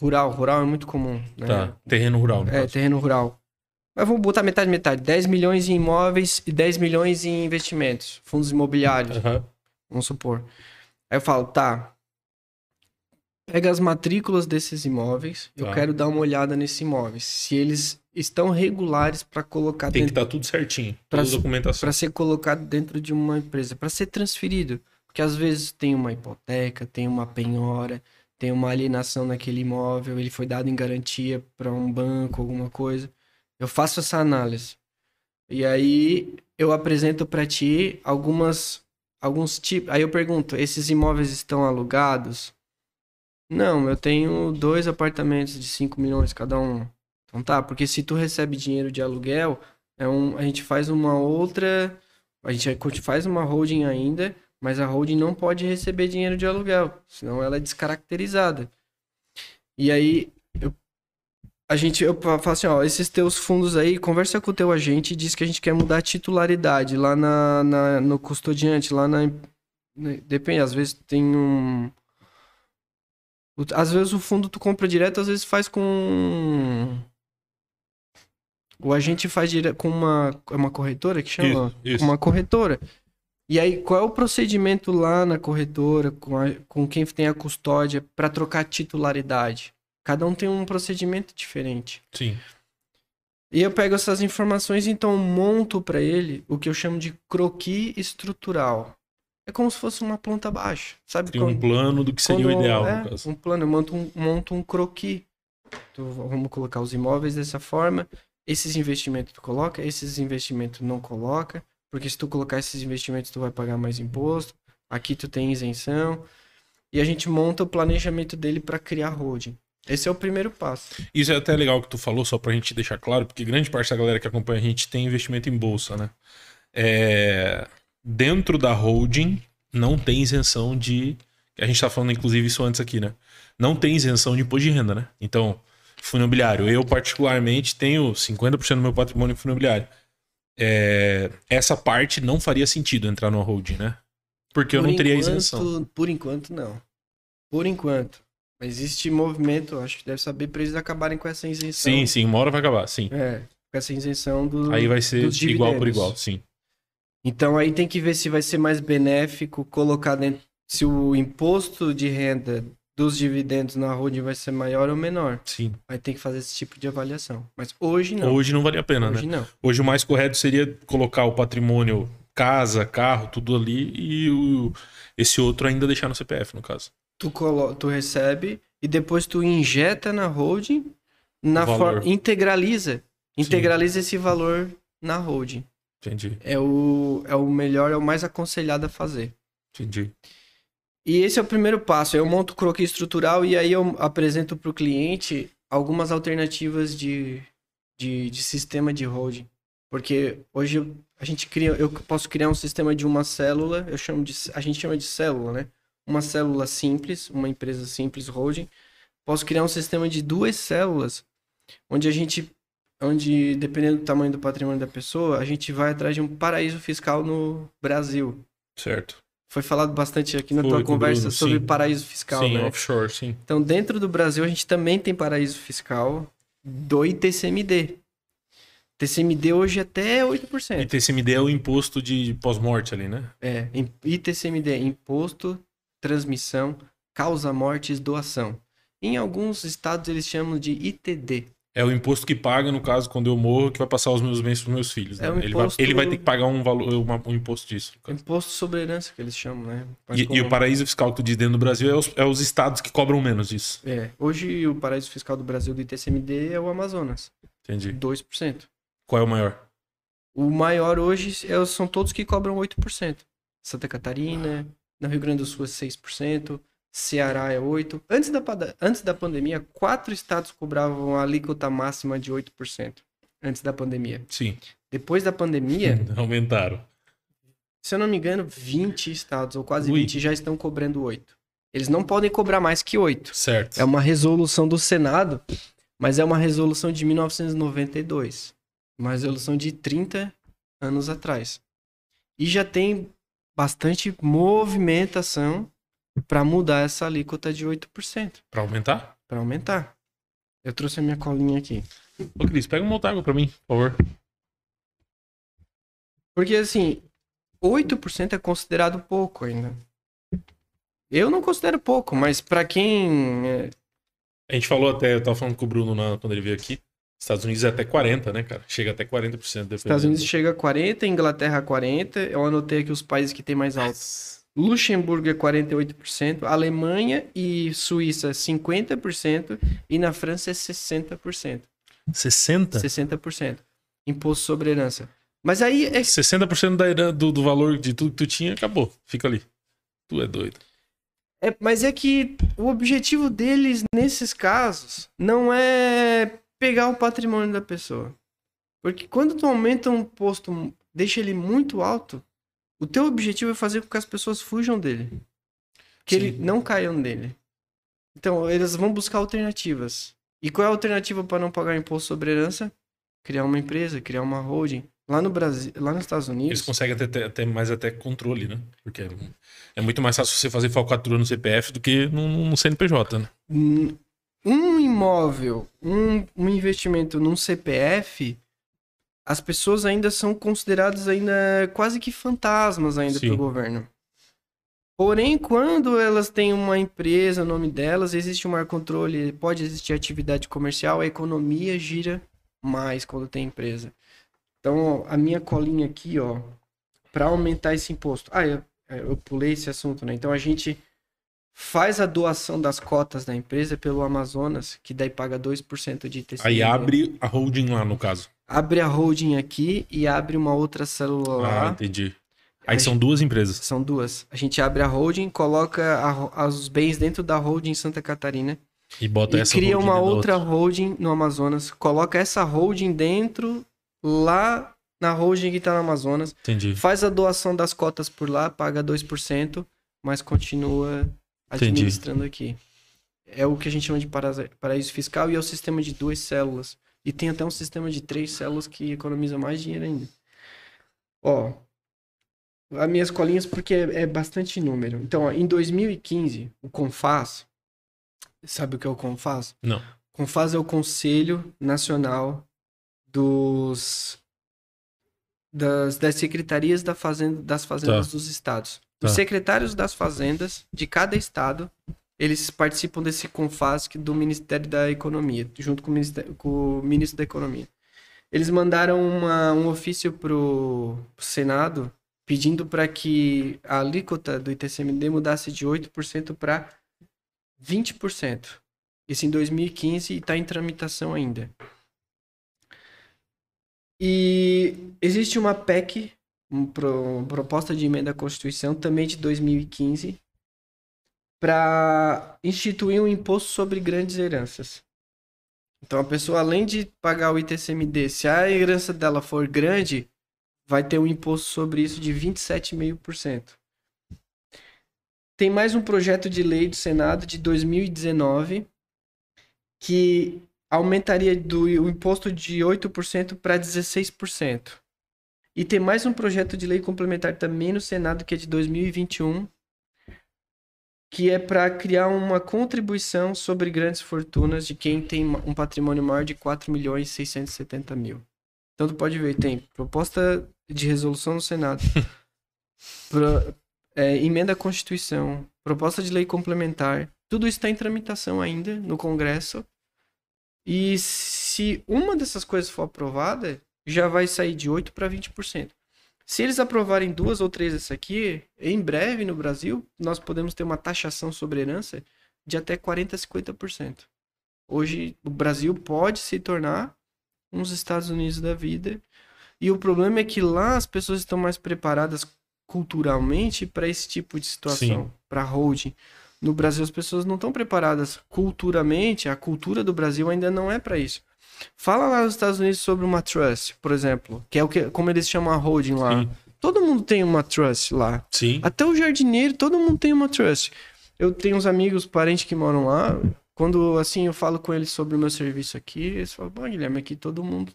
rural. Rural é muito comum, né? Tá. Terreno rural, É, caso. terreno rural. Mas vamos botar metade, metade. 10 milhões em imóveis e 10 milhões em investimentos, fundos imobiliários Aham. vamos supor. Aí eu falo, tá. Pega as matrículas desses imóveis, eu Tá. quero dar uma olhada nesses imóveis. Se eles estão regulares para colocar Tem que dentro, estar tudo certinho. Pra Toda a su- documentação. para ser colocado dentro de uma empresa, para ser transferido, porque às vezes tem uma hipoteca, tem uma penhora, tem uma alienação naquele imóvel, ele foi dado em garantia para um banco, alguma coisa. Eu faço essa análise. E aí eu apresento para ti algumas alguns tipos. Aí eu pergunto: esses imóveis estão alugados? Não, eu tenho dois apartamentos de 5 milhões cada um. Então tá, porque se tu recebe dinheiro de aluguel, é um, a gente faz uma outra. A gente faz uma holding ainda, mas a holding não pode receber dinheiro de aluguel, senão ela é descaracterizada. E aí eu, a gente, eu falo assim, ó, esses teus fundos aí, conversa com o teu agente e diz que a gente quer mudar a titularidade lá na, na no custodiante, lá na, depende, às vezes tem um, às vezes o fundo tu compra direto, às vezes faz com o agente faz direto com uma é uma corretora que chama Isso, isso. uma corretora. E aí, qual é o procedimento lá na corretora, com, a- com quem tem a custódia, para trocar titularidade? Cada um tem um procedimento diferente. Sim. E eu pego essas informações então monto para ele o que eu chamo de croquis estrutural. É como se fosse uma planta baixa, sabe? Tem um Quando- plano do que seria o quando- ideal, é, no caso. Um plano, eu monto um, monto um croquis. Então, vamos colocar os imóveis dessa forma. Esses investimentos tu coloca, esses investimentos não coloca. Porque se tu colocar esses investimentos, tu vai pagar mais imposto. Aqui tu tem isenção. E a gente monta o planejamento dele para criar holding. Esse é o primeiro passo. Isso é até legal que tu falou, só pra gente deixar claro, porque grande parte da galera que acompanha a gente tem investimento em bolsa, né? É, Dentro da holding, não tem isenção de. A gente tá falando, inclusive, isso antes aqui, né? Não tem isenção de imposto de renda, né? Então, fundo imobiliário. Eu, particularmente, tenho 50% do meu patrimônio em fundo imobiliário. É, Essa parte não faria sentido entrar no holding, né? Porque eu Por não teria enquanto- isenção. Por enquanto, não. Por enquanto. Mas existe movimento, acho que deve saber, para eles acabarem com essa isenção. Sim, sim, uma hora vai acabar, sim. É, com essa isenção do. Aí vai ser igual por igual, sim. Então aí tem que ver se vai ser mais benéfico colocar dentro. Se o imposto de renda dos dividendos na holding vai ser maior ou menor. Sim. Aí tem que fazer esse tipo de avaliação. Mas hoje não. Hoje não valia a pena, né? Hoje não. Hoje o mais correto seria colocar o patrimônio, casa, carro, tudo ali e o- esse outro ainda deixar no CPF, no caso. Tu, colo... tu recebe e depois tu injeta na holding, na. Integraliza. Integraliza esse valor na holding. Entendi, É o, é o melhor, é o mais aconselhado a fazer. entendi. E esse é o primeiro passo. Eu monto o croquis estrutural e aí eu apresento para o cliente algumas alternativas de, de, de sistema de holding. Porque hoje eu- a gente cria, eu posso criar um sistema de uma célula, eu chamo de, a gente chama de célula, né? Uma célula simples, uma empresa simples holding. Posso criar um sistema de duas células, onde a gente, onde dependendo do tamanho do patrimônio da pessoa, a gente vai atrás de um paraíso fiscal no Brasil. Certo. Foi falado bastante aqui na Foi, tua conversa Bruno, sobre sim. paraíso fiscal, sim, né? offshore, sim. Então, dentro do Brasil, a gente também tem paraíso fiscal do ITCMD. TCMD hoje até é 8%. E TCMD é o imposto de pós-morte ali, né? É, ITCMD, Imposto, Transmissão, Causa Mortes, Doação. Em alguns estados eles chamam de ITD. É o imposto que paga, no caso, quando eu morro, que vai passar os meus bens para meus filhos. Né? É um ele, vai, ele vai ter que pagar um, valor, uma- um imposto disso. Imposto sobre herança, que eles chamam, né? E, e o paraíso fiscal que tu diz dentro do Brasil é os, é os estados que cobram menos disso. É, hoje o paraíso fiscal do Brasil do ITCMD é o Amazonas, Entendi. 2%. Qual é o maior? O maior hoje é- são todos que cobram 8%. Santa Catarina, no Rio Grande do Sul é 6%, Ceará é 8%. Antes da, antes da pandemia, quatro estados cobravam a alíquota máxima de 8%. Antes da pandemia. Sim. Depois da pandemia, [laughs] Aumentaram. se eu não me engano, 20 estados, ou quase Ui. 20, já estão cobrando 8%. Eles não podem cobrar mais que 8%. Certo. É uma resolução do Senado, mas é uma resolução de 1992. Uma resolução de 30 anos atrás. E já tem bastante movimentação para mudar essa alíquota de 8%, Pra aumentar? para aumentar. Eu trouxe a minha colinha aqui. Ô, Cris, pega uma outra água pra mim, por favor. Porque assim, 8% é considerado pouco ainda. Eu não considero pouco, mas para quem é, A gente falou até, eu tava falando com o Bruno na- quando ele veio aqui. Estados Unidos é até 40, né, cara? Chega até 40%. Dependendo. Estados Unidos chega a 40, Inglaterra a 40, eu anotei aqui os países que tem mais alto. Luxemburgo é 48%, Alemanha e Suíça 50% e na França é 60%. 60? 60%. Imposto sobre herança. Mas aí é 60% da heran- do, do valor de tudo que tu tinha, acabou. Fica ali. Tu é doido. É, mas é que o objetivo deles, nesses casos, não é pegar o patrimônio da pessoa. Porque quando tu aumenta um imposto, deixa ele muito alto, o teu objetivo é fazer com que as pessoas fujam dele. Que Sim. ele não caiam nele. Então, eles vão buscar alternativas. E qual é a alternativa para não pagar imposto sobre herança? Criar uma empresa, criar uma holding. Lá no Brasil, lá nos Estados Unidos. Eles conseguem até, até mais até controle, né? Porque é, é muito mais fácil você fazer falcatrua no CPF do que no, no CNPJ, né? Um imóvel, um, um investimento num CPF, as pessoas ainda são consideradas ainda quase que fantasmas ainda Sim. pelo governo. Porém, quando elas têm uma empresa, o nome delas, existe um maior controle, pode existir atividade comercial, a economia gira mais quando tem empresa. Então, a minha colinha aqui, ó, para aumentar esse imposto. Ah, eu, eu pulei esse assunto, né? Então, a gente faz a doação das cotas da empresa pelo Amazonas, que daí paga 2% de ITCMD. Aí abre a holding lá, no caso. Abre a holding aqui e abre uma outra célula lá. Ah, entendi. Aí são duas empresas. São duas. A gente abre a holding, coloca a os bens dentro da holding em Santa Catarina E bota e essa cria holding uma outra holding no Amazonas. Coloca essa holding dentro, lá na holding que tá no Amazonas. Entendi. Faz a doação das cotas por lá, paga 2%, mas continua Entendi. administrando aqui. É o que a gente chama de paraíso fiscal e é o sistema de duas células. E tem até um sistema de três células que economiza mais dinheiro ainda. Ó, as minhas colinhas porque é, é bastante número. Então, ó, em 2015, o CONFAS, sabe o que é o CONFAS? Não. CONFAS é o Conselho Nacional dos das, das secretarias da fazenda, das fazendas dos estados. Os Tá. secretários das fazendas de cada estado, eles participam desse CONFAS que- do Ministério da Economia, junto com o, Ministério, com o ministro da Economia. Eles mandaram uma- um ofício pro, pro Senado pedindo para que a alíquota do ITCMD mudasse de 8% para 20%. Isso em 2015 e está em tramitação ainda. E existe uma PEC, uma pro- proposta de emenda à Constituição, também de 2015, para instituir um imposto sobre grandes heranças. Então a pessoa, além de pagar o ITCMD, se a herança dela for grande, vai ter um imposto sobre isso de 27,5%. Tem mais um projeto de lei do Senado de 2019 que aumentaria do, o imposto de 8% para 16%. E tem mais um projeto de lei complementar também no Senado que é de 2021, que é para criar uma contribuição sobre grandes fortunas de quem tem um patrimônio maior de 4 milhões e 670 mil. Então tu pode ver, tem proposta de resolução no Senado, [laughs] pro- é, emenda à Constituição, proposta de lei complementar, tudo isso está em tramitação ainda no Congresso. E se uma dessas coisas for aprovada, já vai sair de 8 para 20%. Se eles aprovarem duas ou três dessas aqui, em breve no Brasil, nós podemos ter uma taxação sobre herança de até 40% a 50%. Hoje, o Brasil pode se tornar uns Estados Unidos da vida. E o problema é que lá as pessoas estão mais preparadas culturalmente para esse tipo de situação, para holding. No Brasil as pessoas não estão preparadas culturalmente, a cultura do Brasil ainda não é para isso. Fala lá nos Estados Unidos sobre uma trust, por exemplo, que é o que como eles chamam a holding lá. Sim. Todo mundo tem uma trust lá. Sim. Até o jardineiro, todo mundo tem uma trust. Eu tenho uns amigos, parentes que moram lá. Quando assim eu falo com eles sobre o meu serviço aqui, eles falam: "Bom, Guilherme, aqui todo mundo,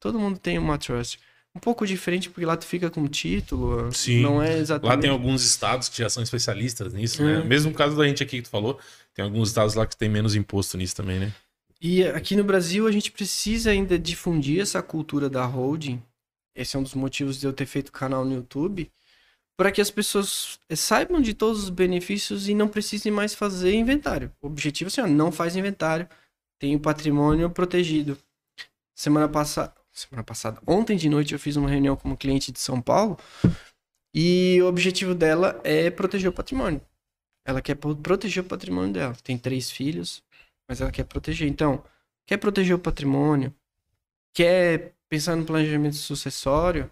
todo mundo tem uma trust". Um pouco diferente porque lá tu fica com título, Sim. não é Lá exatamente. tem alguns estados que já são especialistas nisso, né? É. Mesmo caso da gente aqui que tu falou, tem alguns estados lá que tem menos imposto nisso também, né? E aqui no Brasil a gente precisa ainda difundir essa cultura da holding. Esse é um dos motivos de eu ter feito canal no YouTube, para que as pessoas saibam de todos os benefícios e não precisem mais fazer inventário. O objetivo é assim, ó, não faz inventário, tem o patrimônio protegido. Semana passada, semana passada, ontem de noite eu fiz uma reunião com uma cliente de São Paulo e o objetivo dela é proteger o patrimônio. Ela quer pro- proteger o patrimônio dela. Tem três filhos, mas ela quer proteger. Então, quer proteger o patrimônio, quer pensar no planejamento sucessório,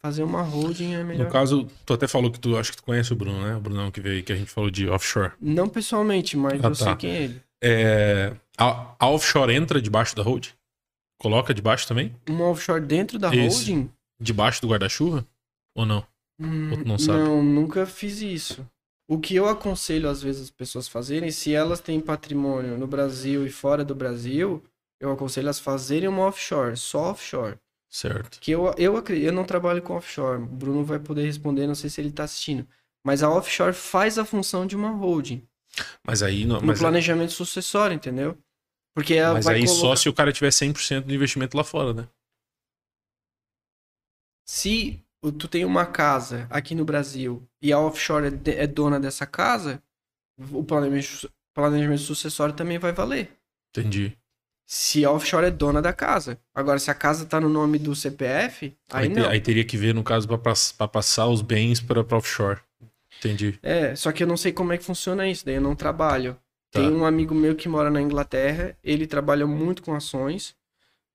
fazer uma holding é melhor. No caso, tu até falou que tu acho que tu conhece o Bruno, né? O Brunão que veio que a gente falou de offshore. Não pessoalmente, mas Ah, eu sei tá. quem é ele. É, a, a offshore entra debaixo da hold? Coloca debaixo também? Uma offshore dentro da Isso. holding? Debaixo do guarda-chuva? Ou não? Hum, Ou tu não sabe? Não, nunca fiz isso. O que eu aconselho, às vezes, as pessoas fazerem, se elas têm patrimônio no Brasil e fora do Brasil, eu aconselho elas fazerem uma offshore, só offshore. Certo. Que eu, eu eu não trabalho com offshore. O Bruno vai poder responder, não sei se ele tá assistindo. Mas a offshore faz a função de uma holding. Mas aí não. No Mas, planejamento sucessório, entendeu? Porque ela mas vai aí só colocar- se o cara tiver 100% do investimento lá fora, né? Se tu tem uma casa aqui no Brasil e a offshore é, de- é dona dessa casa, o planejamento, planejamento sucessório também vai valer. Entendi. Se a offshore é dona da casa. Agora, se a casa tá no nome do CPF, aí, Aí, não. aí teria que ver, no caso, para passar os bens para offshore. Entendi. É, só que eu não sei como é que funciona isso, daí eu não trabalho. Tá. Tem um amigo meu que mora na Inglaterra, ele trabalha muito com ações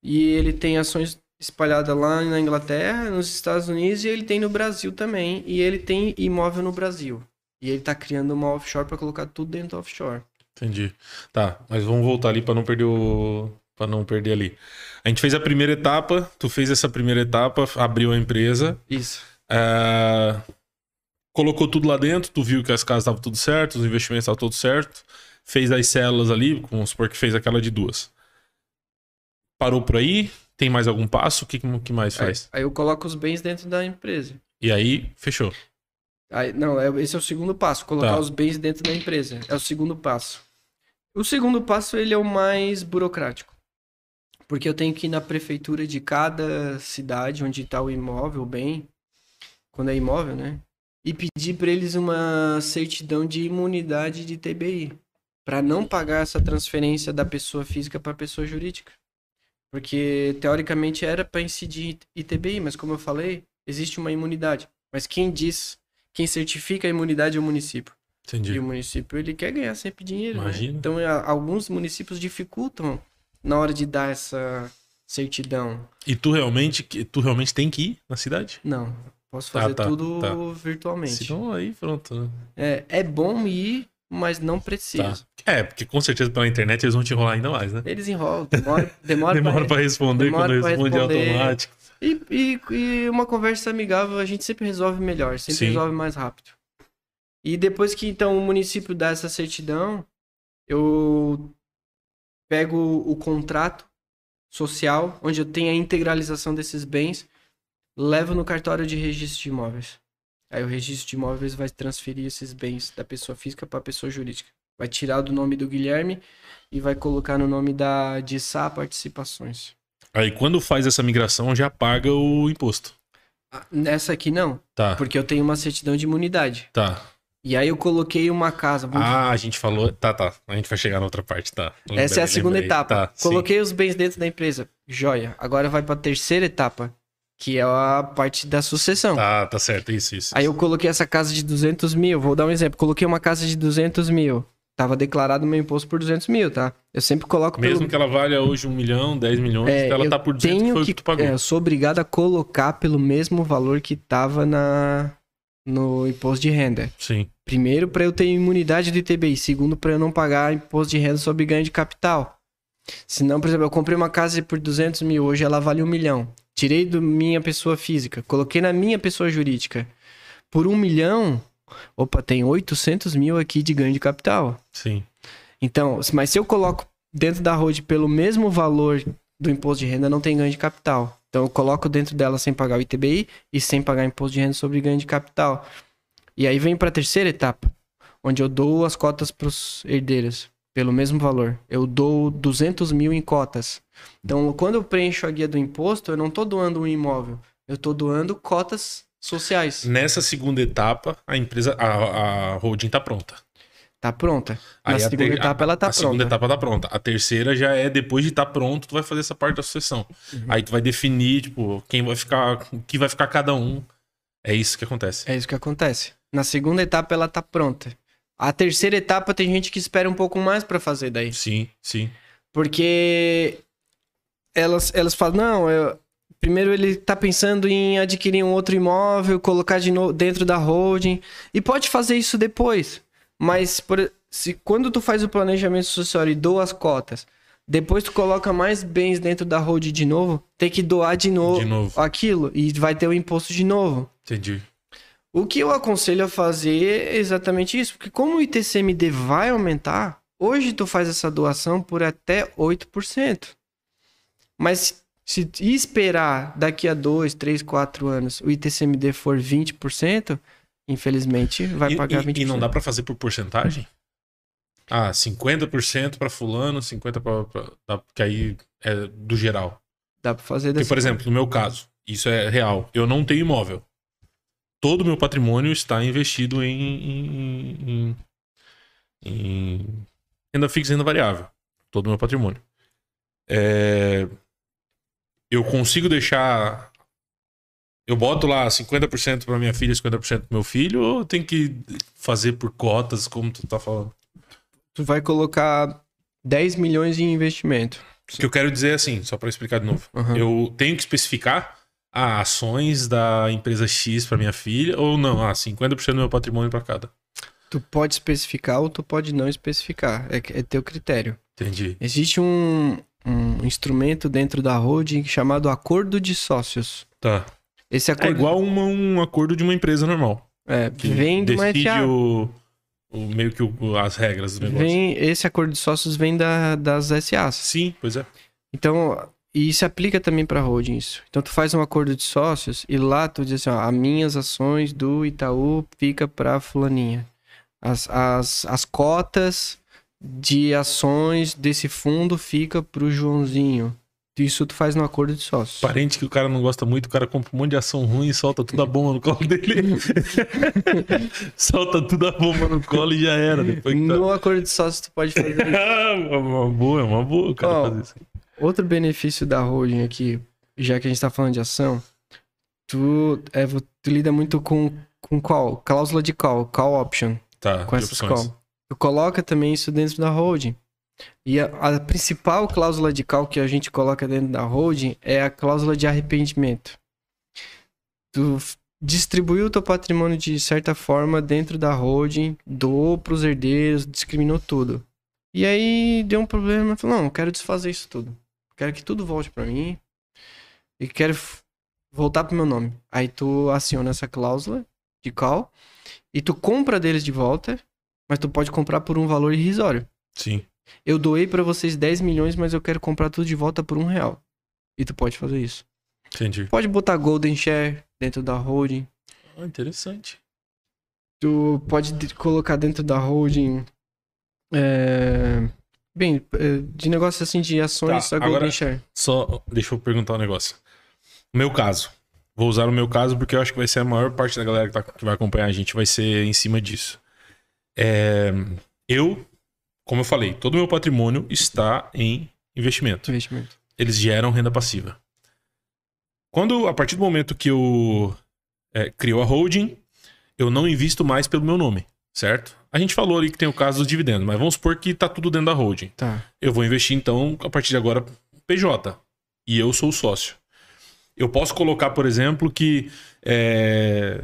e ele tem ações espalhadas lá na Inglaterra, nos Estados Unidos e ele tem no Brasil também. E ele tem imóvel no Brasil. E ele tá criando uma offshore para colocar tudo dentro do offshore. Entendi. Tá, mas vamos voltar ali para não perder o. para não perder ali. A gente fez a primeira etapa, tu fez essa primeira etapa, abriu a empresa, Isso. ah, colocou tudo lá dentro, tu viu que as casas estavam tudo certo, os investimentos estavam tudo certo, fez as células ali, vamos supor que fez aquela de duas. Parou por aí? Tem mais algum passo? O que, que mais faz? Aí eu coloco os bens dentro da empresa. E aí, fechou. Aí, não, é- esse é o segundo passo, colocar Tá. os bens dentro da empresa. É o segundo passo. O segundo passo, ele é o mais burocrático. Porque eu tenho que ir na prefeitura de cada cidade onde está o imóvel, o bem, quando é imóvel, né? E pedir para eles uma certidão de imunidade de TBI, para não pagar essa transferência da pessoa física para pessoa jurídica. Porque teoricamente era para incidir ITBI, mas como eu falei, existe uma imunidade. Mas quem diz, quem certifica a imunidade é o município. E Entendi. o município ele quer ganhar sempre dinheiro. né? Imagina. Então a- alguns municípios dificultam na hora de dar essa certidão. E tu realmente, tu realmente tem que ir na cidade? Não, posso Ah, fazer tá, tudo tá. virtualmente. Senão aí pronto, né? É, é bom ir, mas não precisa. Tá. É, porque com certeza pela internet eles vão te enrolar ainda mais, né? Eles enrolam, demora, [laughs] demora, Demora pra responder demora quando responde responder. automático. E, e, e uma conversa amigável a gente sempre resolve melhor, sempre Sim. resolve mais rápido. E depois que então o município dá essa certidão, eu pego o contrato social, onde eu tenho a integralização desses bens, levo no cartório de registro de imóveis. Aí o registro de imóveis vai transferir esses bens da pessoa física para a pessoa jurídica. Vai tirar do nome do Guilherme e vai colocar no nome da de Sá Participações. Aí quando faz essa migração já paga o imposto. Ah, Nessa aqui não, Tá, porque eu tenho uma certidão de imunidade. tá. E aí eu coloquei uma casa. vamos- Ah, a gente falou. Tá, tá. A gente vai chegar na outra parte, tá. Essa é a segunda lembrei. etapa. Tá, sim. coloquei os bens dentro da empresa. Joia. Agora vai para a terceira etapa, que é a parte da sucessão. Tá, tá certo, isso, isso. Aí eu coloquei essa casa de 200 mil. Vou dar um exemplo. Coloquei uma casa de 200 mil. Tava declarado meu imposto por 200 mil, tá? Eu sempre coloco Mesmo pelo... que ela valha hoje um milhão, 10 milhões, É, ela tá por 200 que tenho que, que tu pagou. é, eu sou obrigado a colocar pelo mesmo valor que tava na no imposto de renda. Sim. Primeiro, para eu ter imunidade do ITBI. Segundo, para eu não pagar imposto de renda sobre ganho de capital. Senão, por exemplo, eu comprei uma casa por 200 mil, hoje ela vale um milhão. Tirei da minha pessoa física, coloquei na minha pessoa jurídica. Por um milhão, opa, tem 800 mil aqui de ganho de capital. Sim. Então, mas se eu coloco dentro da road pelo mesmo valor do imposto de renda, não tem ganho de capital. Então eu coloco dentro dela sem pagar o ITBI e sem pagar imposto de renda sobre ganho de capital. E aí vem para a terceira etapa, onde eu dou as cotas para os herdeiros pelo mesmo valor. Eu dou 200 mil em cotas. Então, quando eu preencho a guia do imposto, eu não estou doando um imóvel, eu estou doando cotas sociais. Nessa segunda etapa, a empresa, a, a holding tá pronta. Tá pronta. Na Aí a segunda ter- etapa, a- ela tá a segunda pronta. etapa tá pronta. A terceira já é depois de estar pronto, tu vai fazer essa parte da sucessão. Uhum. Aí tu vai definir, tipo, quem vai ficar, o que vai ficar cada um. É isso que acontece. É isso que acontece. Na segunda etapa ela tá pronta. A terceira etapa tem gente que espera um pouco mais pra fazer daí. Sim, sim. Porque elas, elas falam, não, eu- primeiro ele tá pensando em adquirir um outro imóvel, colocar de novo dentro da holding. E pode fazer isso depois. Mas por- se quando tu faz o planejamento sucessório e doa as cotas, depois tu coloca mais bens dentro da holding de novo, tem que doar de novo, De novo. aquilo e vai ter o imposto de novo. Entendi. O que eu aconselho a fazer é exatamente isso, porque como o ITCMD vai aumentar, hoje tu faz essa doação por até 8%. Mas se esperar daqui a 2, 3, 4 anos o ITCMD for 20%, infelizmente vai pagar 20%. E, e não dá para fazer por porcentagem? Ah, 50% para fulano, 50% para. Que aí é do geral. Dá para fazer dessa Porque, por exemplo, no meu caso, isso é real. Eu não tenho imóvel. Todo o meu patrimônio está investido em, em, em, em renda fixa e renda variável. Todo o meu patrimônio. É... Eu consigo deixar. Eu boto lá 50% para minha filha, 50% pro meu filho, ou tem que fazer por cotas, como tu tá falando? Tu vai colocar 10 milhões em investimento. O que eu quero dizer é assim, só para explicar de novo. Uhum. Eu tenho que especificar ah, ações da empresa X para minha filha ou não? Ah, 50% do meu patrimônio para cada. Tu pode especificar ou tu pode não especificar. É, é teu critério. Entendi. Existe um, um instrumento dentro da holding chamado acordo de sócios. Tá. Esse é acordo... É igual uma, um acordo de uma empresa normal. É, vem de uma SA. O, o, meio que o, as regras do negócio. Vem, esse acordo de sócios vem da, das SAs. Sim, pois é. Então, e se aplica também para holding isso. Então tu faz um acordo de sócios e lá tu diz assim, ó, as minhas ações do Itaú fica para fulaninha. As, as, as cotas de ações desse fundo fica pro Joãozinho. Isso tu faz no acordo de sócios. Parente que o cara não gosta muito, o cara compra um monte de ação ruim e solta tudo a bomba no colo dele. [laughs] solta tudo a bomba no colo e já era. Depois tá... No acordo de sócios tu pode fazer isso. [laughs] uma boa, uma boa, cara, fazer isso. Outro benefício da holding aqui, já que a gente tá falando de ação, tu, é, tu lida muito com, com qual? Cláusula de call, call option. Tá, com essas opções. call. Tu coloca também isso dentro da holding. E a, a, principal cláusula de cal que a gente coloca dentro da holding é a cláusula de arrependimento. Tu distribuiu o teu patrimônio de certa forma dentro da holding, doou pros herdeiros, discriminou tudo. E aí deu um problema, falou, não, eu quero desfazer isso tudo. Quero que tudo volte para mim e quero voltar pro meu nome. Aí tu aciona essa cláusula de call e tu compra deles de volta, mas tu pode comprar por um valor irrisório. Sim. Eu doei para vocês 10 milhões, mas eu quero comprar tudo de volta por um real. E tu pode fazer isso. Entendi. Pode botar Golden Share dentro da holding. Ah, interessante. Tu pode colocar dentro da holding. É... Bem, é, de negócio assim de ações, tá, a Golden agora, Share. Só deixa eu perguntar um negócio. Meu caso. Vou usar o meu caso porque eu acho que vai ser a maior parte da galera que, tá, que vai acompanhar a gente vai ser em cima disso. É, eu como eu falei, todo o meu patrimônio está em investimento. Investimento. Eles geram renda passiva. Quando, a partir do momento que eu é, criou a holding, eu não invisto mais pelo meu nome, certo? A gente falou ali que tem o caso dos dividendos, mas vamos supor que está tudo dentro da holding. Tá. Eu vou investir, então, a partir de agora, PJ. E eu sou o sócio. Eu posso colocar, por exemplo, que é,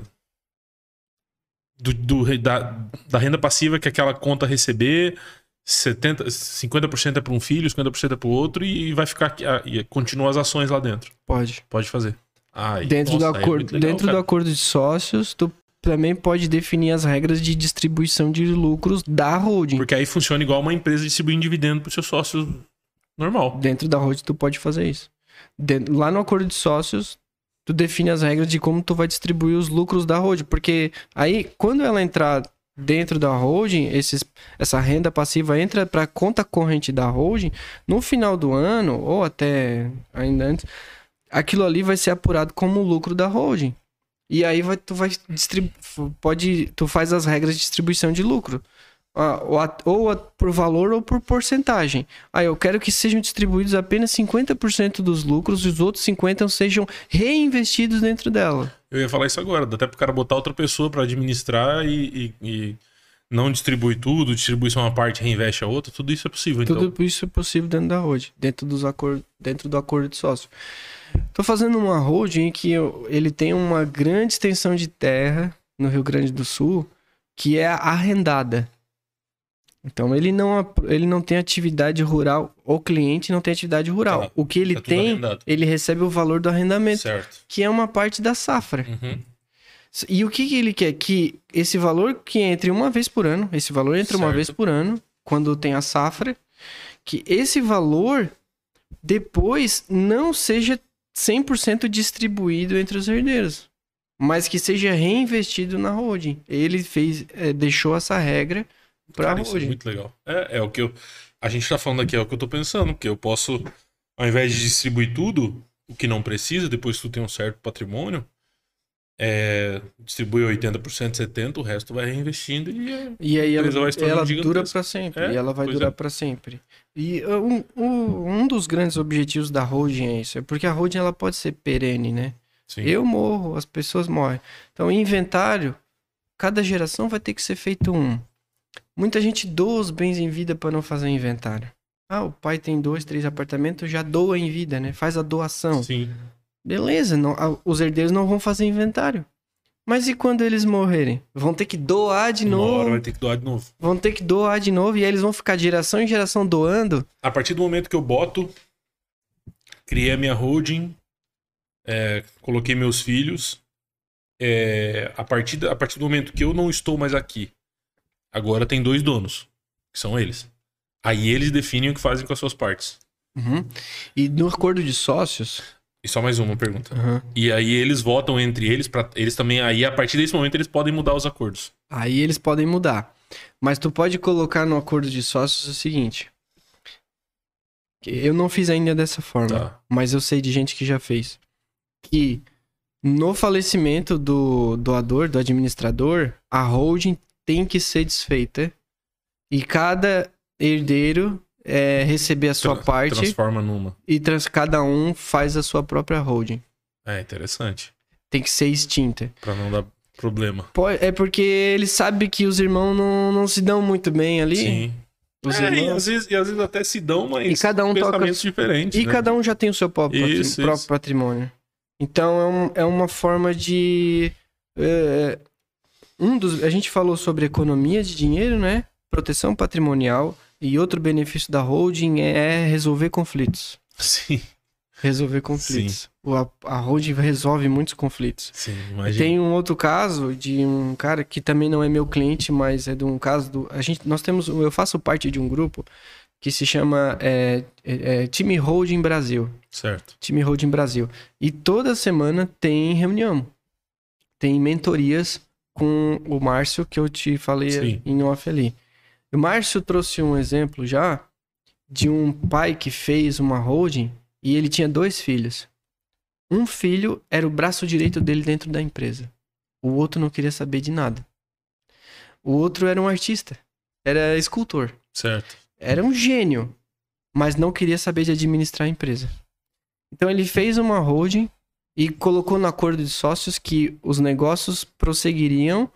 do, do, da, da, renda passiva que aquela conta receber, 70, 50% é para um filho, 50% é para o outro e vai ficar e continua as ações lá dentro. Pode. Pode fazer. Ai, dentro nossa, do é acordo, é legal, dentro do acordo de sócios, tu também pode definir as regras de distribuição de lucros da holding. Porque aí funciona igual uma empresa distribuindo dividendo para os seus sócios normal. Dentro da holding tu pode fazer isso. Dentro, lá no acordo de sócios, tu define as regras de como tu vai distribuir os lucros da holding, porque aí quando ela entrar dentro da holding, esses, essa renda passiva entra para conta corrente da holding, no final do ano, ou até ainda antes, aquilo ali vai ser apurado como lucro da holding. E aí vai, tu vai distribuir, pode, tu faz as regras de distribuição de lucro. ou, por valor ou por porcentagem. Aí eu quero que sejam distribuídos apenas 50% dos lucros e os outros 50% sejam reinvestidos dentro dela. Eu ia falar isso agora, dá até pro cara botar outra pessoa para administrar e, e, e, não distribui tudo, distribui só uma parte, reinveste a outra, tudo isso é possível, tudo então. Tudo isso é possível dentro da holding, dentro, dos acordos, dentro do acordo de sócio. Tô fazendo uma holding que eu, ele tem uma grande extensão de terra no Rio Grande do Sul, que é arrendada. Então ele não, ele não tem atividade rural, o cliente não tem atividade rural. Tá, o que ele tá tem, arrendado. ele recebe o valor do arrendamento, certo. que é uma parte da safra. Uhum. E o que, que ele quer? Que esse valor que entre uma vez por ano, esse valor entra uma vez por ano, quando tem a safra, que esse valor depois não seja 100% distribuído entre os herdeiros, mas que seja reinvestido na holding. Ele fez, eh, deixou essa regra para a é holding. muito legal. É, é o que eu. A gente tá falando aqui, é o que eu tô pensando, porque eu posso, ao invés de distribuir tudo, o que não precisa, depois que tu tem um certo patrimônio, é, distribui 80%, 70%, o resto vai reinvestindo e é, E aí ela, ela dura para sempre. É, e ela vai durar é. para sempre. E uh, um, um, um dos grandes objetivos da holding é isso. É porque a holding ela pode ser perene, né? sim. Eu morro, as pessoas morrem. Então, inventário, cada geração vai ter que ser feito um. Muita gente doa os bens em vida para não fazer inventário. Ah, o pai tem dois, três apartamentos, já doa em vida, né? Faz a doação. Sim. Beleza, não- a- os herdeiros não vão fazer inventário. Mas e quando eles morrerem? Vão ter que doar de Uma hora novo. vai ter que doar de novo. Vão ter que doar de novo e aí eles vão ficar de geração em geração doando. A partir do momento que eu boto, criei a minha holding, é, coloquei meus filhos, é, a, partir, a partir do momento que eu não estou mais aqui, agora tem dois donos, que são eles. Aí eles definem o que fazem com as suas partes. Uhum. E no acordo de sócios. E só mais uma pergunta. Uhum. E aí eles votam entre eles para eles também aí a partir desse momento eles podem mudar os acordos. Aí eles podem mudar. Mas tu pode colocar no acordo de sócios o seguinte. Eu não fiz ainda dessa forma, Tá. mas eu sei de gente que já fez. Que no falecimento do doador, do administrador, a holding tem que ser desfeita. E cada herdeiro é, receber a sua Tra- parte Transforma numa. e trans- cada um faz a sua própria holding. É interessante. Tem que ser extinta. Pra não dar problema. É porque ele sabe que os irmãos não, não se dão muito bem ali. Sim. Os É, e, irmãos- às vezes, e às vezes até se dão, mas E cada um toca- diferentes. E né? cada um já tem o seu próprio, Isso, próprio isso. patrimônio. Então é, um- é uma forma de. é, um dos, a gente falou sobre economia de dinheiro, né? Proteção patrimonial. E outro benefício da holding é resolver conflitos. Sim, Resolver conflitos. O- A, a holding resolve muitos conflitos. sim, imagina. Tem um outro caso de um cara que também não é meu cliente, mas é de um caso do. A gente, nós temos. Eu faço parte de um grupo que se chama é, é, é, Time Holding Brasil. Certo. Time Holding Brasil. E toda semana tem reunião. Tem mentorias com o Márcio, que eu te falei Sim. em off ali. O Márcio trouxe um exemplo já de um pai que fez uma holding e ele tinha dois filhos. Um filho era o braço direito dele dentro da empresa. O outro não queria saber de nada. O outro era um artista. Era escultor. Certo. Era um gênio, mas não queria saber de administrar a empresa. Então ele fez uma holding e colocou no acordo de sócios que os negócios prosseguiriam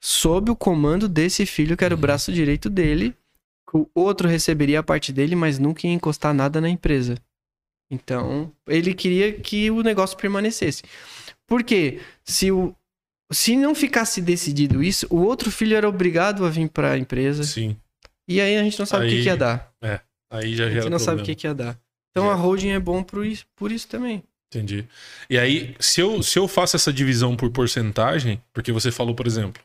sob o comando desse filho, que era o Uhum. braço direito dele. O outro receberia a parte dele, mas nunca ia encostar nada na empresa. Então, ele queria que o negócio permanecesse. Por quê? Se, o, se não ficasse decidido isso, o outro filho era obrigado a vir para a empresa. Sim. E aí a gente não sabe o que, Aí que ia dar. Aí já A gente não sabe problema. o que, que ia dar. Então Já. a holding é bom por isso, por isso também. Entendi. E aí, se eu, se eu faço essa divisão por porcentagem, porque você falou, por exemplo,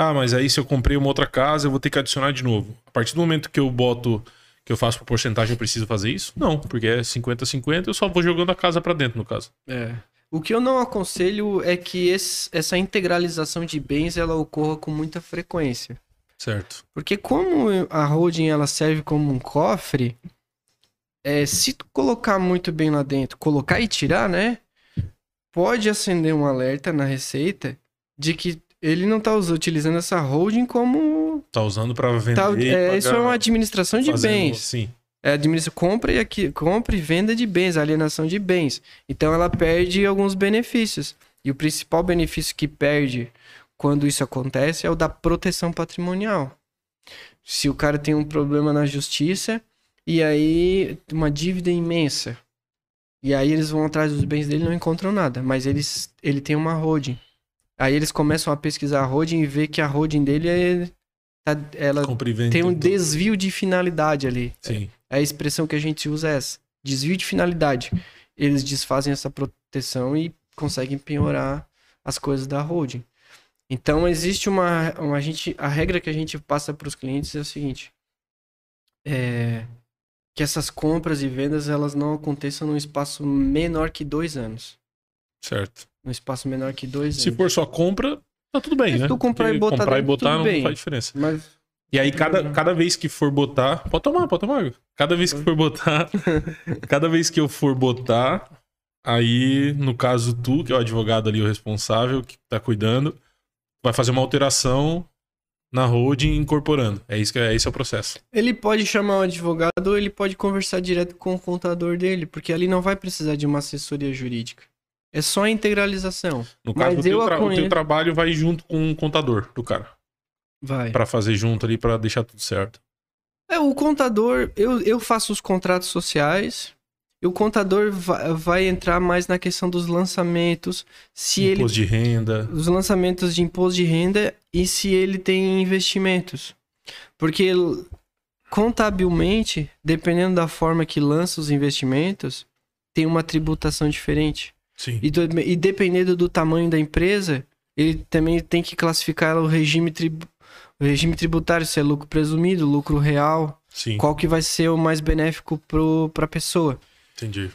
ah, mas aí se eu comprei uma outra casa, eu vou ter que adicionar de novo. A partir do momento que eu boto, que eu faço por porcentagem, eu preciso fazer isso? Não, porque é 50-50, eu só vou jogando a casa pra dentro, no caso. É. O que eu não aconselho é que esse- essa integralização de bens ela ocorra com muita frequência. Certo. Porque como a holding ela serve como um cofre, é, se tu colocar muito bem lá dentro, colocar e tirar, né? Pode acender um alerta na receita de que ele não tá utilizando essa holding como. Tá usando pra vender. Tá, e é, pagar- isso é uma administração de fazendo- bens. Sim. É administra compra e aqui, compra e venda de bens, alienação de bens. Então ela perde alguns benefícios. E o principal benefício que perde quando isso acontece é o da proteção patrimonial. Se o cara tem um problema na justiça e aí uma dívida imensa. E aí eles vão atrás dos bens dele e não encontram nada, mas eles ele tem uma holding. Aí eles começam a pesquisar a holding e ver que a holding dele é tá- ela tem um desvio de finalidade ali. Sim. A expressão que a gente usa é essa: desvio de finalidade. Eles desfazem essa proteção e conseguem penhorar as coisas da holding. Então existe uma, uma a gente, a regra que a gente passa para os clientes é o seguinte: é, que essas compras e vendas elas não aconteçam num espaço menor que dois anos. Certo. Num espaço menor que dois Se anos. for só compra, tá tudo bem, se né? tu comprar e botar comprar e dentro, botar tudo não bem. faz diferença. Mas E aí, cada, cada vez que for botar. Pode tomar, pode tomar. Cada vez que for botar. [laughs] cada vez que eu for botar. Aí, no caso, tu, que é o advogado ali, o responsável, que tá cuidando, vai fazer uma alteração na holding incorporando. É isso que é, esse é o processo. ele pode chamar o advogado ou ele pode conversar direto com o contador dele, porque ali não vai precisar de uma assessoria jurídica. É só a integralização. No caso, Mas o teu, o teu trabalho vai junto com o contador do cara. Vai. Pra fazer junto ali, pra deixar tudo certo. É, o contador, eu, eu faço os contratos sociais. E o contador vai, vai entrar mais na questão dos lançamentos, se ele Imposto de renda. os lançamentos de imposto de renda e se ele tem investimentos. Porque contabilmente, dependendo da forma que lança os investimentos, tem uma tributação diferente. Sim. E, do- e dependendo do tamanho da empresa, ele também tem que classificar o regime, tribu- o regime tributário, se é lucro presumido, lucro real, Sim. qual que vai ser o mais benéfico para a pessoa. Entendi.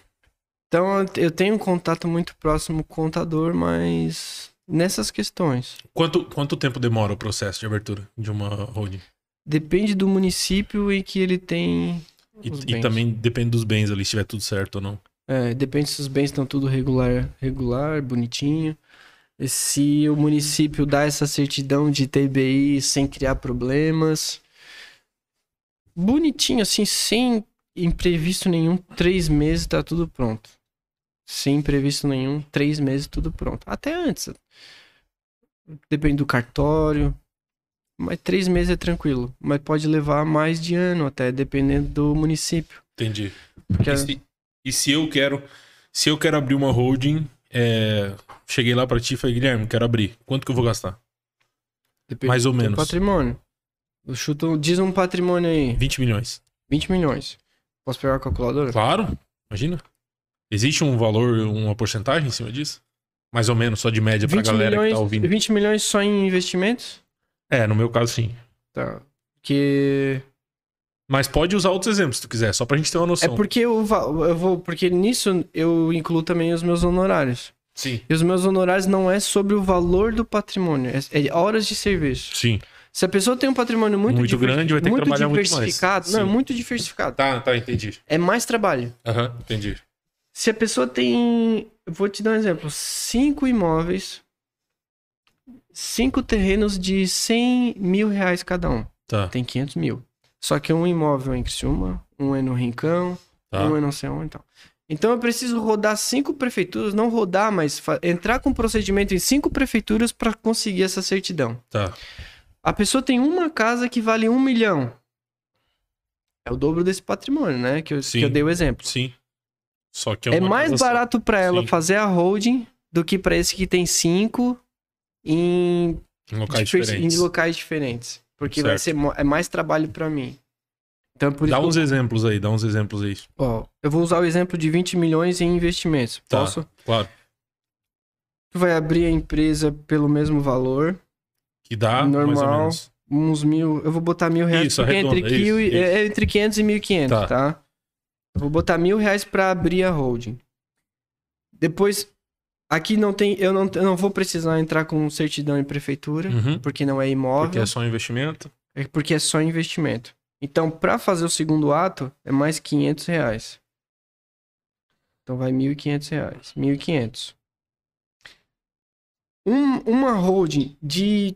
Então eu- tenho um contato muito próximo com o contador, mas nessas questões. Quanto, quanto tempo demora o processo de abertura de uma holding? Depende do município em que ele tem. E, e também depende dos bens ali, se tiver tudo certo ou não. É, depende se os bens estão tudo regular, regular, bonitinho. E se o município dá essa certidão de TBI sem criar problemas. Bonitinho, assim, sem imprevisto nenhum, três meses tá tudo pronto. Sem imprevisto nenhum, três meses tudo pronto. Até antes. Depende do cartório. Mas três meses é tranquilo. Mas pode levar mais de ano até, dependendo do município. Entendi. Porque E se, e se eu quero, se eu quero abrir uma holding, é, cheguei lá pra ti e falei, Guilherme, quero abrir. Quanto que eu vou gastar? Depende Mais ou menos. patrimônio. Chuto, diz um patrimônio aí, 20 milhões. 20 milhões. Posso pegar a calculadora? Claro, imagina. Existe um valor, uma porcentagem em cima disso? Mais ou menos, só de média pra 20 galera milhões, que tá ouvindo. 20 milhões só em investimentos? É, no meu caso sim. Tá. Que Mas pode usar outros exemplos se tu quiser, só pra gente ter uma é noção. porque eu, eu vou, porque nisso eu incluo também os meus honorários. Sim. E os meus honorários não é sobre o valor do patrimônio, é, é horas de serviço. Sim. Se a pessoa tem um patrimônio muito, Muito diver- grande, vai ter que muito trabalhar muito mais. diversificado, não, é muito diversificado. Tá, tá, entendi. É mais trabalho. Aham, entendi. Se a pessoa tem. Vou te dar um exemplo: cinco imóveis, cinco terrenos de 100 mil reais cada um. Tá, Tem 500 mil. Só que um imóvel é em Criciúma, um é no Rincão, tá. um é não sei onde então. Então eu preciso rodar cinco prefeituras, não rodar, mas entrar com procedimento em cinco prefeituras para conseguir essa certidão. Tá. A pessoa tem uma casa que vale um milhão. É o dobro desse patrimônio, né? Que eu, que eu dei o exemplo. Sim. Só que É uma mais barato para ela Sim. fazer a holding do que para esse que tem cinco em, Em locais difer- diferentes. em locais diferentes. Porque vai Certo. ser mo- é mais trabalho para mim. Então, por Dá isso, uns exemplos aí, dá uns exemplos aí. ó, eu vou usar o exemplo de 20 milhões em investimentos. Tá. Posso? Claro. Tu vai abrir a empresa pelo mesmo valor, Que dá Normal. uns mil. Eu vou botar mil reais Isso, é entre, arredonda, quil isso, e- é entre 500 e 1.500, Tá. tá. Eu vou botar mil reais para abrir a holding. Depois, aqui não tem. Eu não, eu não vou precisar entrar com certidão em prefeitura, Uhum. porque não é imóvel. Porque é só investimento. É porque é só investimento. Então, para fazer o segundo ato, é mais 500 reais. Então, vai 1.500 reais. 1.500. Um, uma holding de,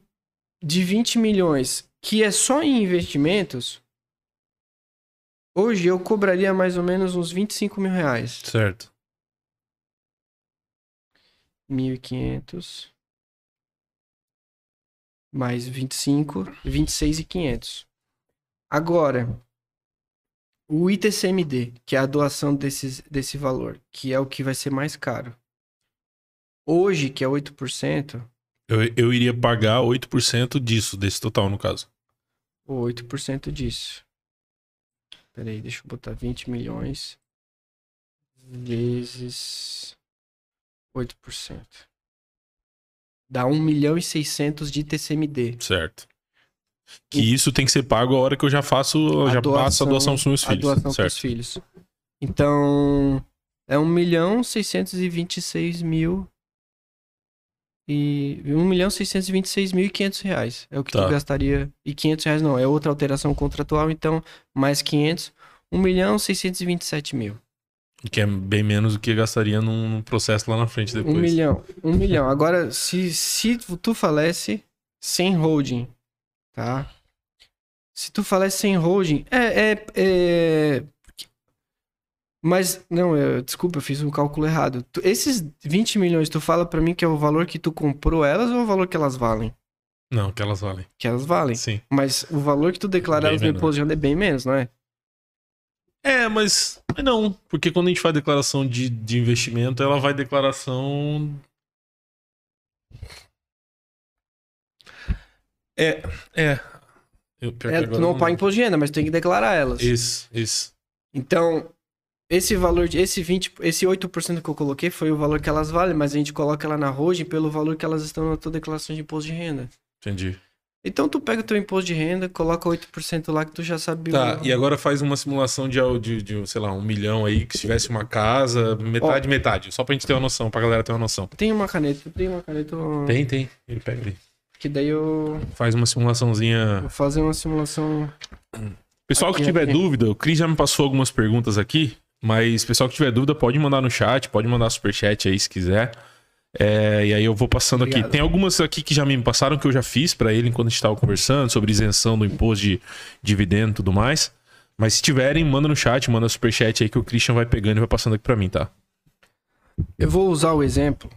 de 20 milhões, que é só em investimentos, hoje eu cobraria mais ou menos uns 25 mil reais. Certo. 1.500 mais 25, 26,500. Agora, o ITCMD, que é a doação desses, desse valor, que é o que vai ser mais caro. Hoje, que é 8%, Eu, eu iria pagar 8% disso, desse total, no caso. ou 8% disso. Peraí, deixa eu botar 20 milhões vezes 8%. dá 1 milhão e 600 de TCMD. Certo. Que isso tem que ser pago a hora que eu já faço, A já passo a doação doação- pros meus A filhos. doação para certo. os filhos. Então, é 1 milhão 626 mil e 1 milhão 626 mil e 500 reais. É o que Tá. tu gastaria. E 500 reais não, é outra alteração contratual, então mais 500. 1 milhão 627 mil. Que é bem menos do que gastaria num, processo lá na frente depois. Um milhão. Um milhão. Agora, se, se tu falece sem holding, tá? Se tu falece sem holding, é. é, é... Mas, não, eu, desculpa, eu fiz um cálculo errado. Tu- esses 20 milhões, tu fala pra mim que é o valor que tu comprou elas ou o valor que elas valem? Não, que elas valem. Que elas valem. Sim. Mas o valor que tu declara Bem elas no imposto de renda é bem menos, não é? É, mas mas não, porque quando a gente faz declaração de, de investimento, ela vai declaração. É, é. Eu, É, tu não paga imposto de renda, mas tem que declarar elas. Isso, isso. Então, esse valor, de- esse 20, esse 8% que eu coloquei foi o valor que elas valem, mas a gente coloca ela na holding pelo valor que elas estão na tua declaração de imposto de renda. Entendi. Então tu pega o teu imposto de renda, coloca 8% lá que tu já sabe. Tá, o- e agora faz uma simulação de, de, de, sei lá, um milhão aí, que se tivesse uma casa, metade, metade. Só pra gente ter uma noção, pra galera ter uma noção. Tem uma caneta, tem uma caneta Tem, tem. Ele pega ali. que daí eu Faz uma simulaçãozinha. vou fazer uma simulação. Pessoal que Aqui, tiver aqui. dúvida, o Cris já me passou algumas perguntas aqui, mas pessoal que tiver dúvida pode mandar no chat, pode mandar superchat aí se quiser. É, e aí eu vou passando aqui. Obrigado. Tem algumas aqui que já me passaram que eu já fiz pra ele enquanto a gente tava conversando sobre isenção do imposto de dividendo e tudo mais. Mas se tiverem, manda no chat, manda superchat aí que o Christian vai pegando e vai passando aqui pra mim, tá? Eu vou usar o exemplo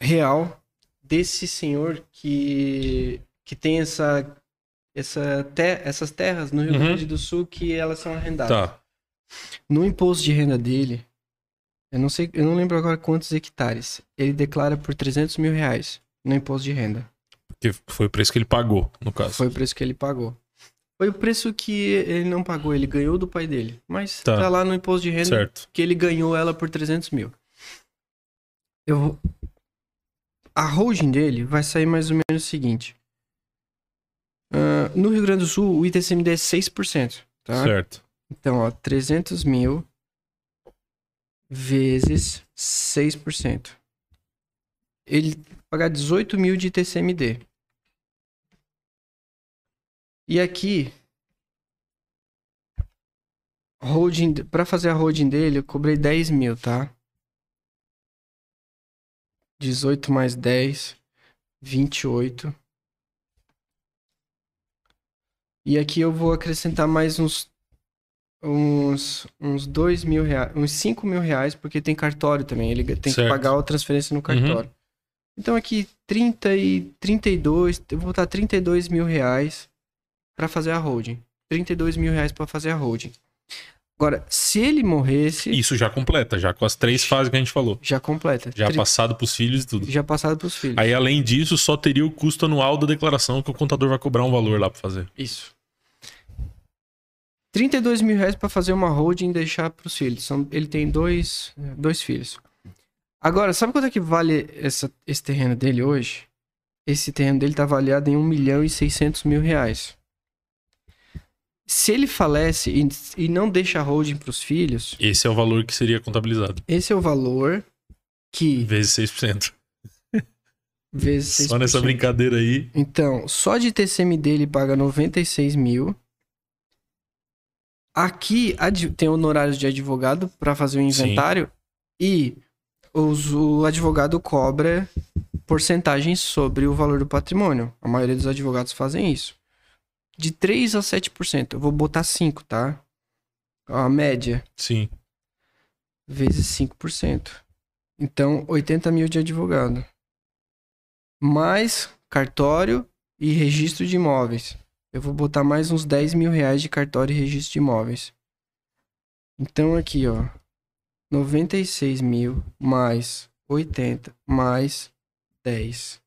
real desse senhor que que tem essa essa te- essas terras no Rio Uhum. Grande do Sul que elas são arrendadas. Tá. No imposto de renda dele, eu não sei, eu não lembro agora quantos hectares. Ele declara por 300 mil reais no imposto de renda. Porque foi o preço que ele pagou, no caso. Foi o preço que ele pagou. Foi o preço que ele não pagou, ele ganhou do pai dele. Mas Tá. tá, lá no imposto de renda Certo. que ele ganhou ela por 300 mil. Eu. A holding dele vai sair mais ou menos o seguinte. Ah, no Rio Grande do Sul, o ITCMD é 6%. Tá? Certo. Então, ó, 300 mil vezes 6%. Ele pagar 18 mil de TCMD. E aqui, holding, para fazer a holding dele, eu cobrei 10 mil, tá? 18 mais 10, 28. E aqui eu vou acrescentar mais uns uns, uns 2 mil reais, uns 5 mil reais, porque tem cartório também. Ele tem Certo. que pagar a transferência no cartório. Então aqui 30 e 32, eu vou botar 32 mil reais pra fazer a holding. 32 mil reais pra fazer a holding. Agora, se ele morresse, Isso já completa, já com as três fases que a gente falou. já completa. Já Tri- passado pros filhos e tudo. já passado pros filhos. Aí, além disso, só teria o custo anual da declaração que o contador vai cobrar um valor lá pra fazer. Isso. 32 mil reais pra fazer uma holding e deixar pros filhos. São, ele tem dois, dois filhos. Agora, sabe quanto é que vale essa, esse terreno dele hoje? Esse terreno dele tá avaliado em 1 milhão e 600 mil reais. Se ele falece e, e não deixa holding pros filhos, Esse é o valor que seria contabilizado. esse é o valor que Vezes 6%. vezes Só nessa 6%. brincadeira aí. Então, só de TCM dele paga 96 mil. Aqui tem honorários de advogado para fazer o inventário e os- o advogado cobra porcentagem sobre o valor do patrimônio. A maioria dos advogados fazem isso. De 3 a 7%. Eu vou botar 5, tá? A média Sim. vezes 5%. Então, 80 mil de advogado. Mais cartório e registro de imóveis. Eu vou botar mais uns 10 mil reais de cartório e registro de imóveis. Então, aqui, ó. 96 mil mais 80 mais 10.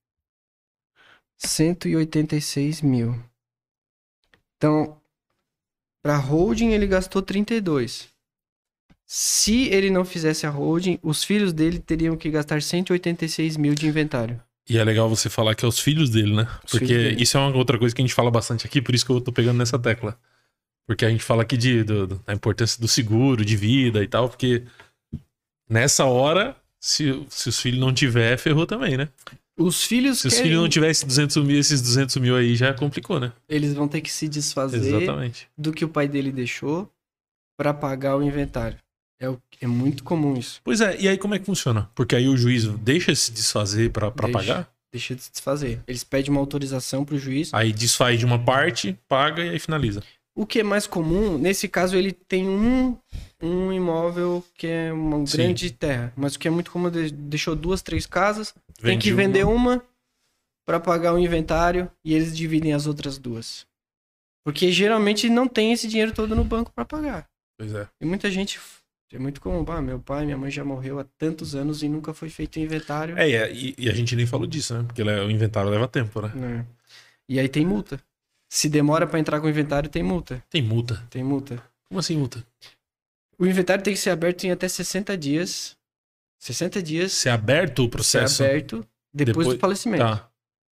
186 mil. Então, para holding ele gastou 32. Se ele não fizesse a holding, os filhos dele teriam que gastar 186 mil de inventário. E é legal você falar que é os filhos dele, né? Os Porque dele. isso é uma outra coisa que a gente fala bastante aqui, por isso que eu tô pegando nessa tecla. Porque a gente fala aqui de, do- da importância do seguro, de vida e tal, porque nessa hora, se, se os filhos não tiver, ferrou também, né? Os filhos Se os querem- filhos não tiver esses 200 mil, esses 200 mil aí já complicou, né? eles vão ter que se desfazer Exatamente. do que o pai dele deixou pra pagar o inventário. É, o- é muito comum isso. Pois é, e aí como é que funciona? Porque aí o juiz deixa se desfazer Deixa. pagar? Deixa de se desfazer. Eles pedem uma autorização pro juiz. Aí desfaz de uma parte, paga e aí finaliza. O que é mais comum, nesse caso, ele tem um, um imóvel que é uma Sim. grande terra. Mas o que é muito comum, de- deixou duas, três casas, tem Vende que vender uma. uma pra pagar o inventário e eles dividem as outras duas. Porque geralmente não tem esse dinheiro todo no banco pra pagar. Pois é. E muita gente. É muito comum. Ah, meu pai, minha mãe já morreu há tantos anos e nunca foi feito inventário. É, e, a- e- a gente nem falou disso, né? Porque le- o inventário leva tempo, né? né? E aí tem multa. Se demora pra entrar com o inventário, tem multa. Tem multa. Tem multa. Como assim multa? O inventário tem que ser aberto em até 60 dias. 60 dias Se é aberto o processo. aberto depois, Depois- do falecimento. Tá.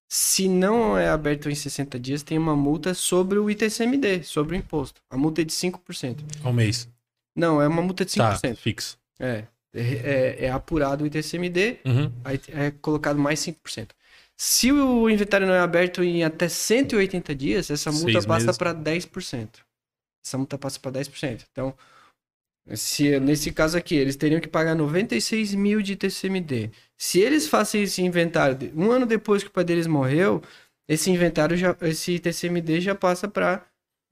Se não é aberto em 60 dias, tem uma multa sobre o ITCMD, sobre o imposto. A multa é de 5%. Ao mês. Não, é uma multa de 5%. Tá, fixo. É, é, é apurado o ITCMD, Uhum. aí é colocado mais 5%. Se o inventário não é aberto em até 180 dias, essa multa Seis passa para 10%. Essa multa passa para 10%. Então, se, nesse caso aqui, eles teriam que pagar 96 mil de ITCMD. Se eles fazem esse inventário um ano depois que o pai deles morreu, esse inventário, já, esse ITCMD já passa para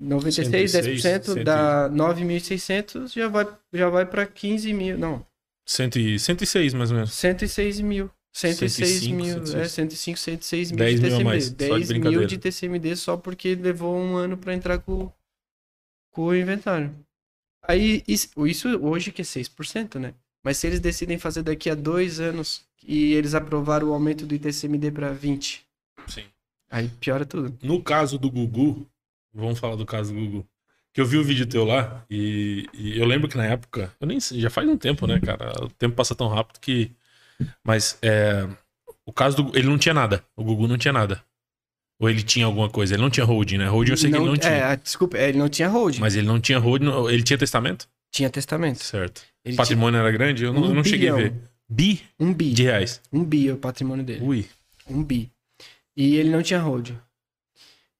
96, 10%, 106, dá 9.600, já vai, já vai para 15 mil. Não, Cento e- 106, mais ou menos. 106 mil. 106 105, mil, 106. é, 105, 106 mil 10 de mil TCMD. mais, só de 10 mil de TCMD só porque levou um ano pra entrar com, com o inventário. Aí, isso, isso hoje que é 6%, né? Mas se eles decidem fazer daqui a dois anos e eles aprovaram o aumento do ITCMD pra 20, Sim. aí piora tudo. No caso do Gugu, vamos falar do caso do Gugu. Que eu vi o vídeo teu lá e, e eu lembro que na época, eu nem sei, já faz um tempo, né, cara? O tempo passa tão rápido que. Mas é, o caso do. Ele não tinha nada. O Gugu não tinha nada. Ou ele tinha alguma coisa? Ele não tinha holding, né? Holding eu sei que ele não tinha. É, desculpa, é, ele não tinha hold, Mas ele não tinha holding. não- Ele tinha testamento? tinha testamento. Certo. Ele O patrimônio era grande? Eu não, Um eu não cheguei a ver. Bi um bi, de reais. um bi é o patrimônio dele. Ui. Um bi. E ele não tinha hold.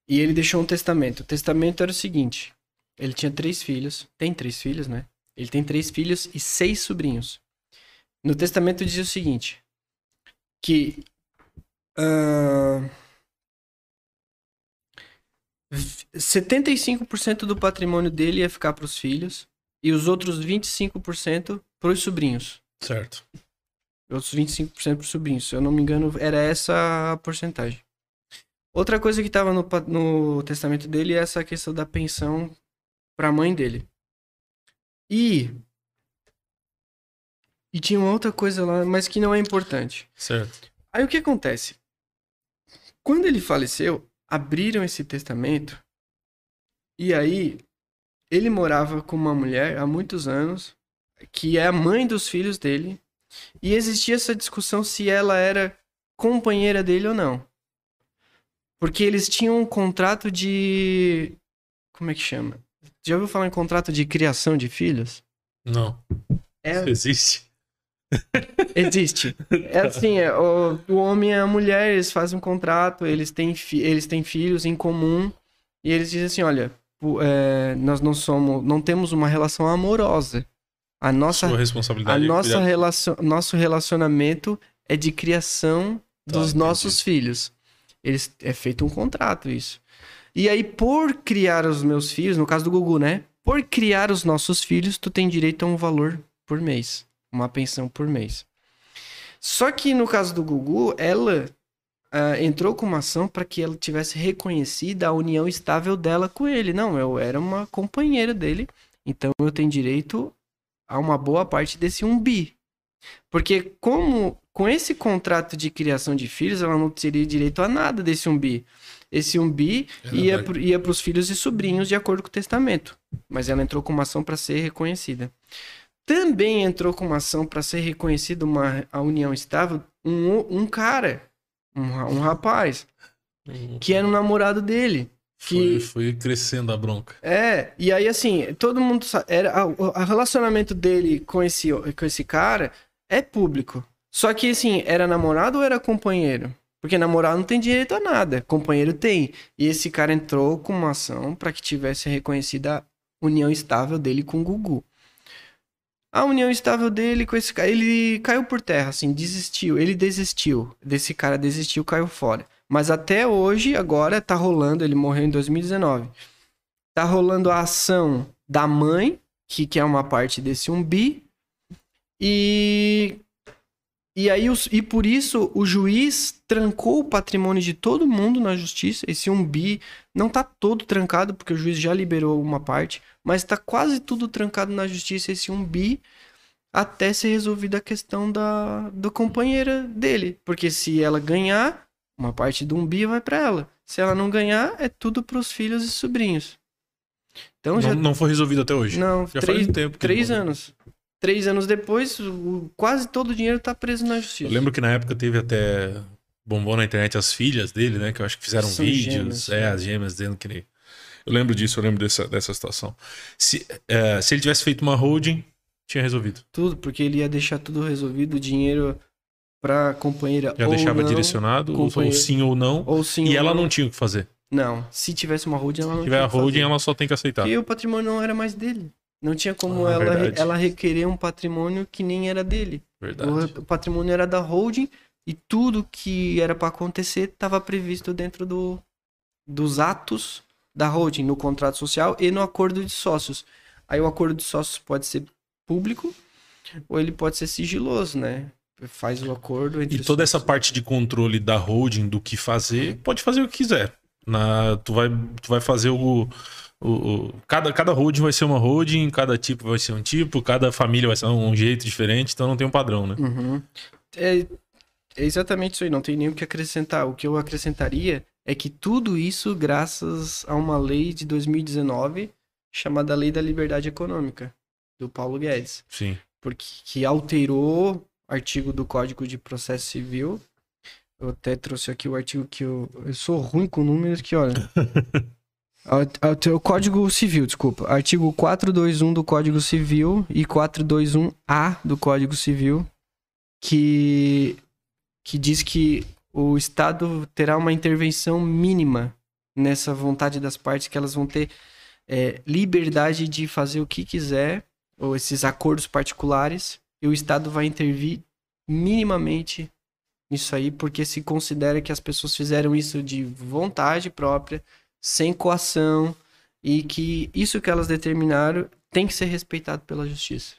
E ele deixou um testamento. O testamento era o seguinte: ele tinha três filhos. Tem três filhos, né? Ele tem três filhos e seis sobrinhos. No testamento dizia o seguinte: que. ah, 75% do patrimônio dele ia ficar para os filhos e os outros 25% para os sobrinhos. Certo. Outros 25% para sobrinhos. Se eu não me engano, era essa a porcentagem. Outra coisa que estava no, no testamento dele é essa questão da pensão para a mãe dele. E. E tinha uma outra coisa lá, mas que não é importante. Certo. Aí o que acontece? Quando ele faleceu, abriram esse testamento. E aí, ele morava com uma mulher há muitos anos, que é a mãe dos filhos dele. E existia essa discussão se ela era companheira dele ou não. Porque eles tinham um contrato de. Como é que chama? Já ouviu falar em contrato de criação de filhos? Não. É, Isso existe. [laughs] Existe. É assim, é, o, o homem e a mulher, eles fazem um contrato, eles têm, fi- eles têm filhos em comum, e eles dizem assim, olha, é, nós não somos, não temos uma relação amorosa. A nossa, Sua a responsabilidade. é nossa relação, nosso relacionamento é de criação Tá, dos entendi. nossos filhos. Eles, é feito um contrato isso. E aí, por criar os meus filhos, no caso do Gugu, né? Por criar os nossos filhos, tu tem direito a um valor por mês. Uma pensão por mês. Só que no caso do Gugu, ela ah, entrou com uma ação para que ela tivesse reconhecida a união estável dela com ele. Não, eu era uma companheira dele, então eu tenho direito a uma boa parte desse um bi. Porque como com esse contrato de criação de filhos, ela não teria direito a nada desse um bi. Esse um bi Ela ia, pro- ia para os filhos e sobrinhos de acordo com o testamento. Mas ela entrou com uma ação para ser reconhecida. Também entrou com uma ação para ser reconhecida uma, a união estável um, um cara Um, um rapaz que era um namorado dele. Foi, Que, foi crescendo a bronca. é, e aí assim, todo mundo sabe, era o relacionamento dele com esse com esse cara é público. Só que assim, era namorado ou era companheiro? Porque namorado não tem direito a nada, companheiro tem. E esse cara entrou com uma ação para que tivesse reconhecida a união estável dele com o Gugu. A união estável dele com esse cara, ele caiu por terra, assim, desistiu. Ele desistiu. Desse cara desistiu, caiu fora. Mas até hoje, agora, tá rolando, ele morreu em 2019. Tá rolando a ação da mãe, que, que é uma parte desse umbi. E. E aí, os- e por isso, o juiz trancou o patrimônio de todo mundo na justiça. Esse umbi não tá todo trancado, porque o juiz já liberou uma parte, mas tá quase tudo trancado na justiça, esse umbi, até ser resolvida a questão da, da companheira dele. Porque se ela ganhar, uma parte do umbi vai pra ela. Se ela não ganhar, é tudo pros filhos e sobrinhos. Então já. Não, não foi resolvido até hoje. Não, Já três, faz um tempo três anos. Três anos depois, o- quase todo o dinheiro tá preso na Eu justiça. lembro que na época teve até. Bombou na internet as filhas dele, né? Que eu acho que fizeram São vídeos. gêmeas. É, as gêmeas dizendo que ele. Eu lembro disso, eu lembro dessa, dessa situação. Se, é, se ele tivesse feito uma holding, tinha resolvido. Tudo, porque ele ia deixar tudo resolvido, o dinheiro pra companheira Já deixava não, direcionado, ou, sim ou não. Ou sim E ou ela não tinha o que fazer. Não, se tivesse uma holding, ela não Se tiver tinha a holding, fazer. ela só tem que aceitar. Porque o patrimônio não era mais dele. Não tinha como Ah, ela, verdade. ela requerer um patrimônio que nem era dele. Verdade. O, o patrimônio era da holding e tudo que era pra acontecer estava previsto dentro do, dos atos da holding, no contrato social e no acordo de sócios. Aí o acordo de sócios pode ser público ou ele pode ser sigiloso, né? Faz o acordo entre E toda essa parte de controle da holding, do que fazer, pode fazer o que quiser. Na, tu, vai, tu vai fazer o. o, o- cada, cada holding vai ser uma holding, cada tipo vai ser um tipo, cada família vai ser um jeito diferente, então não tem um padrão, né? Uhum. É, é exatamente isso aí, não tem nem o que acrescentar. O que eu acrescentaria é que tudo isso graças a uma lei de 2019 chamada Lei da Liberdade Econômica, do Paulo Guedes, Sim. porque que alterou artigo do Código de Processo Civil. Eu até trouxe aqui o artigo que eu, eu sou ruim com números que, olha. [laughs] O Código Civil, desculpa. Artigo 421 do Código Civil e 421A do Código Civil, que, que diz que o Estado terá uma intervenção mínima nessa vontade das partes, que elas vão ter é, liberdade de fazer o que quiser, ou esses acordos particulares, e o Estado vai intervir minimamente nisso aí, porque se considera que as pessoas fizeram isso de vontade própria, sem coação, e que isso que elas determinaram tem que ser respeitado pela justiça.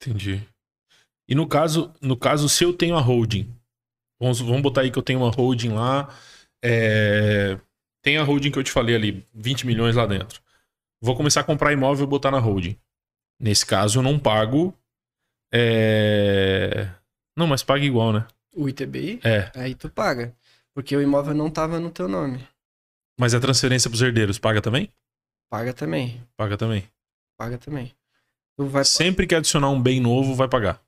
Entendi. E no caso, no caso, se eu tenho a holding, vamos, vamos botar aí que eu tenho uma holding lá, é, tem a holding que eu te falei ali, 20 milhões lá dentro. Vou começar a comprar imóvel e botar na holding. Nesse caso, eu não pago. é, Não, mas paga igual, né? O ITBI, É. aí tu paga, porque o imóvel não tava no teu nome. Mas a transferência pros herdeiros paga também? Paga também, Paga também. paga também. Tu vai... Sempre que adicionar um bem novo, vai pagar.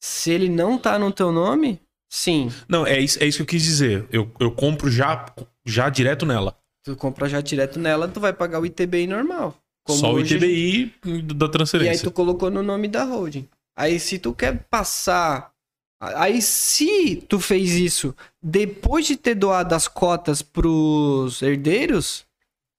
Se ele não tá no teu nome, sim, Não, é isso, é isso que eu quis dizer. Eu, eu compro já, já direto nela. tu compra já direto nela, tu vai pagar o ITBI normal. Como Só o hoje ITBI da E aí transferência. tu colocou no nome da holding. Aí se tu quer passar. Aí se tu fez isso depois de ter doado as cotas pros herdeiros,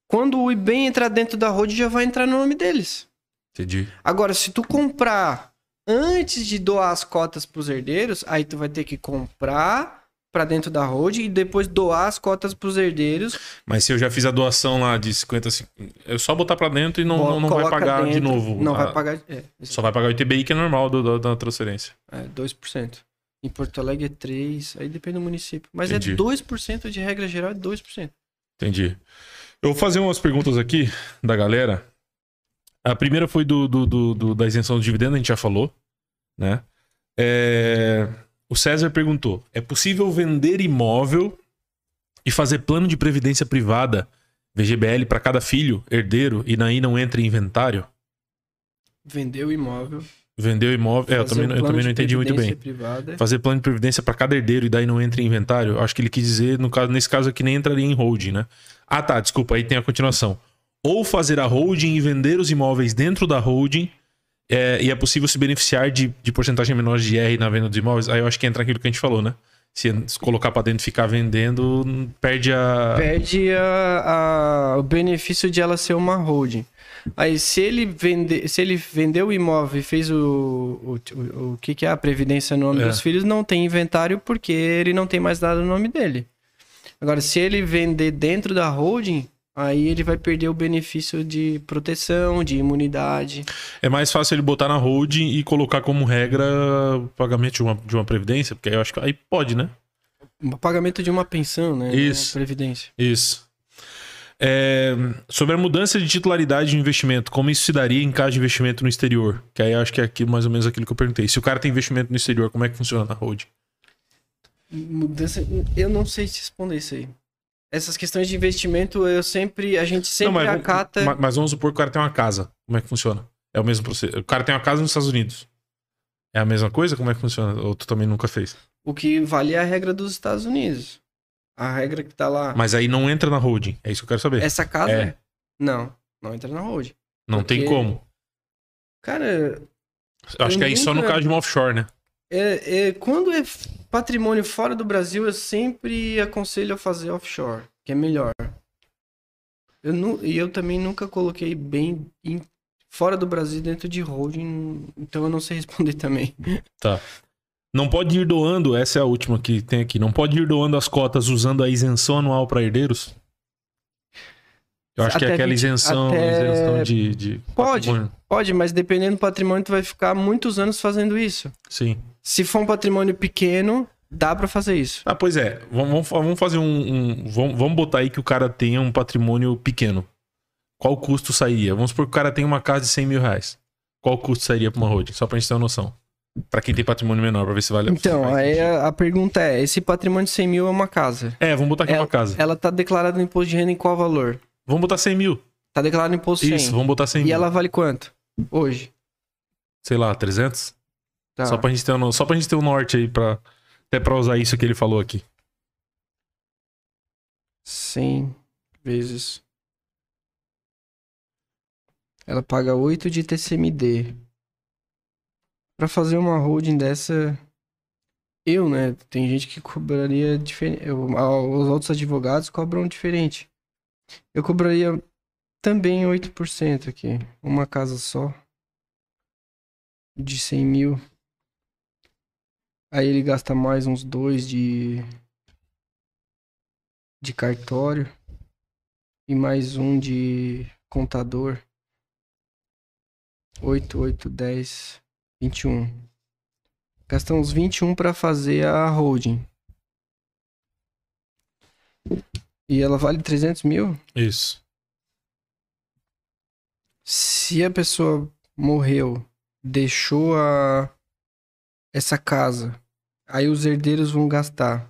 quando o bem entrar dentro da holding já vai entrar no nome deles. Entendi. Agora, se tu comprar antes de doar as cotas pros herdeiros, aí tu vai ter que comprar pra dentro da holding e depois doar as cotas pros herdeiros. Mas se eu já fiz a doação lá de 50, cin- é só botar pra dentro e não, não, não vai pagar de dentro, novo. Não a- vai pagar. É, Só vai pagar o ITBI, que é normal do, da transferência. É, 2%. Em Porto Alegre é 3%, aí depende do município. Mas Entendi. é 2% de regra geral, é 2%. Entendi. Eu vou fazer umas perguntas aqui da galera. A primeira foi do, do- do- do- da isenção do dividendo, a gente já falou, né? É, O César perguntou: é possível vender imóvel e fazer plano de previdência privada, VGBL, para cada filho, herdeiro, e daí não entra em inventário? Vender o imóvel Vendeu imóvel. É, eu também, um não- eu também não entendi muito bem. Privada. Fazer plano de previdência para cada herdeiro e daí não entra em inventário. Acho que ele quis dizer, no caso, nesse caso aqui, nem entraria em holding, né? Ah, tá, desculpa, aí tem a continuação. Ou fazer a holding e vender os imóveis dentro da holding. é, e é possível se beneficiar de, de porcentagem menor de IR na venda dos imóveis. Aí eu acho que entra aquilo que a gente falou, né? Se se colocar para dentro e ficar vendendo, perde a. Perde a- a- o benefício de ela ser uma holding. Aí, se ele, vende, se ele vendeu o imóvel e fez o, o, o, o que, que é a previdência no nome É. dos filhos, não tem inventário porque ele não tem mais nada no nome dele. Agora, se ele vender dentro da holding, aí ele vai perder o benefício de proteção, de imunidade. É mais fácil ele botar na holding e colocar como regra o pagamento de uma, de uma previdência, porque aí eu acho que aí pode, né? O pagamento de uma pensão, né? Isso. Uma previdência. Isso. É, sobre a mudança de titularidade de investimento, como isso se daria em caso de investimento no exterior? Que aí eu acho que é aqui mais ou menos aquilo que eu perguntei. Se o cara tem investimento no exterior, como é que funciona na holding? Mudança. Eu não sei te responder isso aí. Essas questões de investimento, eu sempre. A gente sempre mas, acata. mas, mas vamos supor que o cara tem uma casa. Como é que funciona? É o mesmo processo. O cara tem uma casa nos Estados Unidos. É a mesma coisa? Como é que funciona? Ou tu também nunca fez? O que vale é a regra dos Estados Unidos. A regra que tá lá. Mas aí não entra na holding. É isso que eu quero saber. Essa casa. É. Não, não entra na holding. não tem porque- como. Cara, Eu acho que aí só no nunca- caso de uma offshore, né? é, é- quando é patrimônio fora do Brasil, eu sempre aconselho a fazer offshore, que é melhor. Eu nu, e eu também nunca coloquei bem em- fora do Brasil dentro de holding, então eu não sei [laughs] responder também. Tá. Não pode ir doando, essa é a última que tem aqui. Não pode ir doando as cotas usando a isenção anual para herdeiros? Eu acho que é Até aquela 20 isenção, até- isenção de, de Pode. patrimônio. Pode, mas dependendo do patrimônio, tu vai ficar muitos anos fazendo isso. Sim. Se for um patrimônio pequeno, dá pra fazer isso. Ah, pois é. Vamos, vamos- fazer um. um- vamos, vamos botar aí que o cara tenha um patrimônio pequeno. Qual custo sairia? Vamos supor que o cara tem uma casa de 100 mil reais. Qual custo sairia pra uma holding? Só pra gente ter uma noção. Pra quem tem patrimônio menor, pra ver se vale Então, aí a, a pergunta é: esse patrimônio de 100 mil é uma casa. É, vamos botar aqui uma casa. Ela tá declarada no imposto de renda em qual valor? Vamos botar 100 mil. Tá declarado no imposto 100. Isso, vamos botar 100 E mil. ela vale quanto? Hoje. Sei lá, 300? Tá. Só, pra gente ter um, só pra gente ter um norte aí, pra, até pra usar isso que ele falou aqui. 100 vezes. Ela paga 8 de TCMD. Pra fazer uma holding dessa. Eu, né? Tem gente que cobraria diferente. Os outros advogados cobram diferente. Eu cobraria também 8% aqui. Uma casa só. De 100 mil. Aí ele gasta mais uns dois de. De cartório. E mais um de contador. 8, 8, 10, 21. Gasta uns 21 para fazer a holding. E ela vale 300 mil? Isso. Se a pessoa morreu, deixou a essa casa, aí os herdeiros vão gastar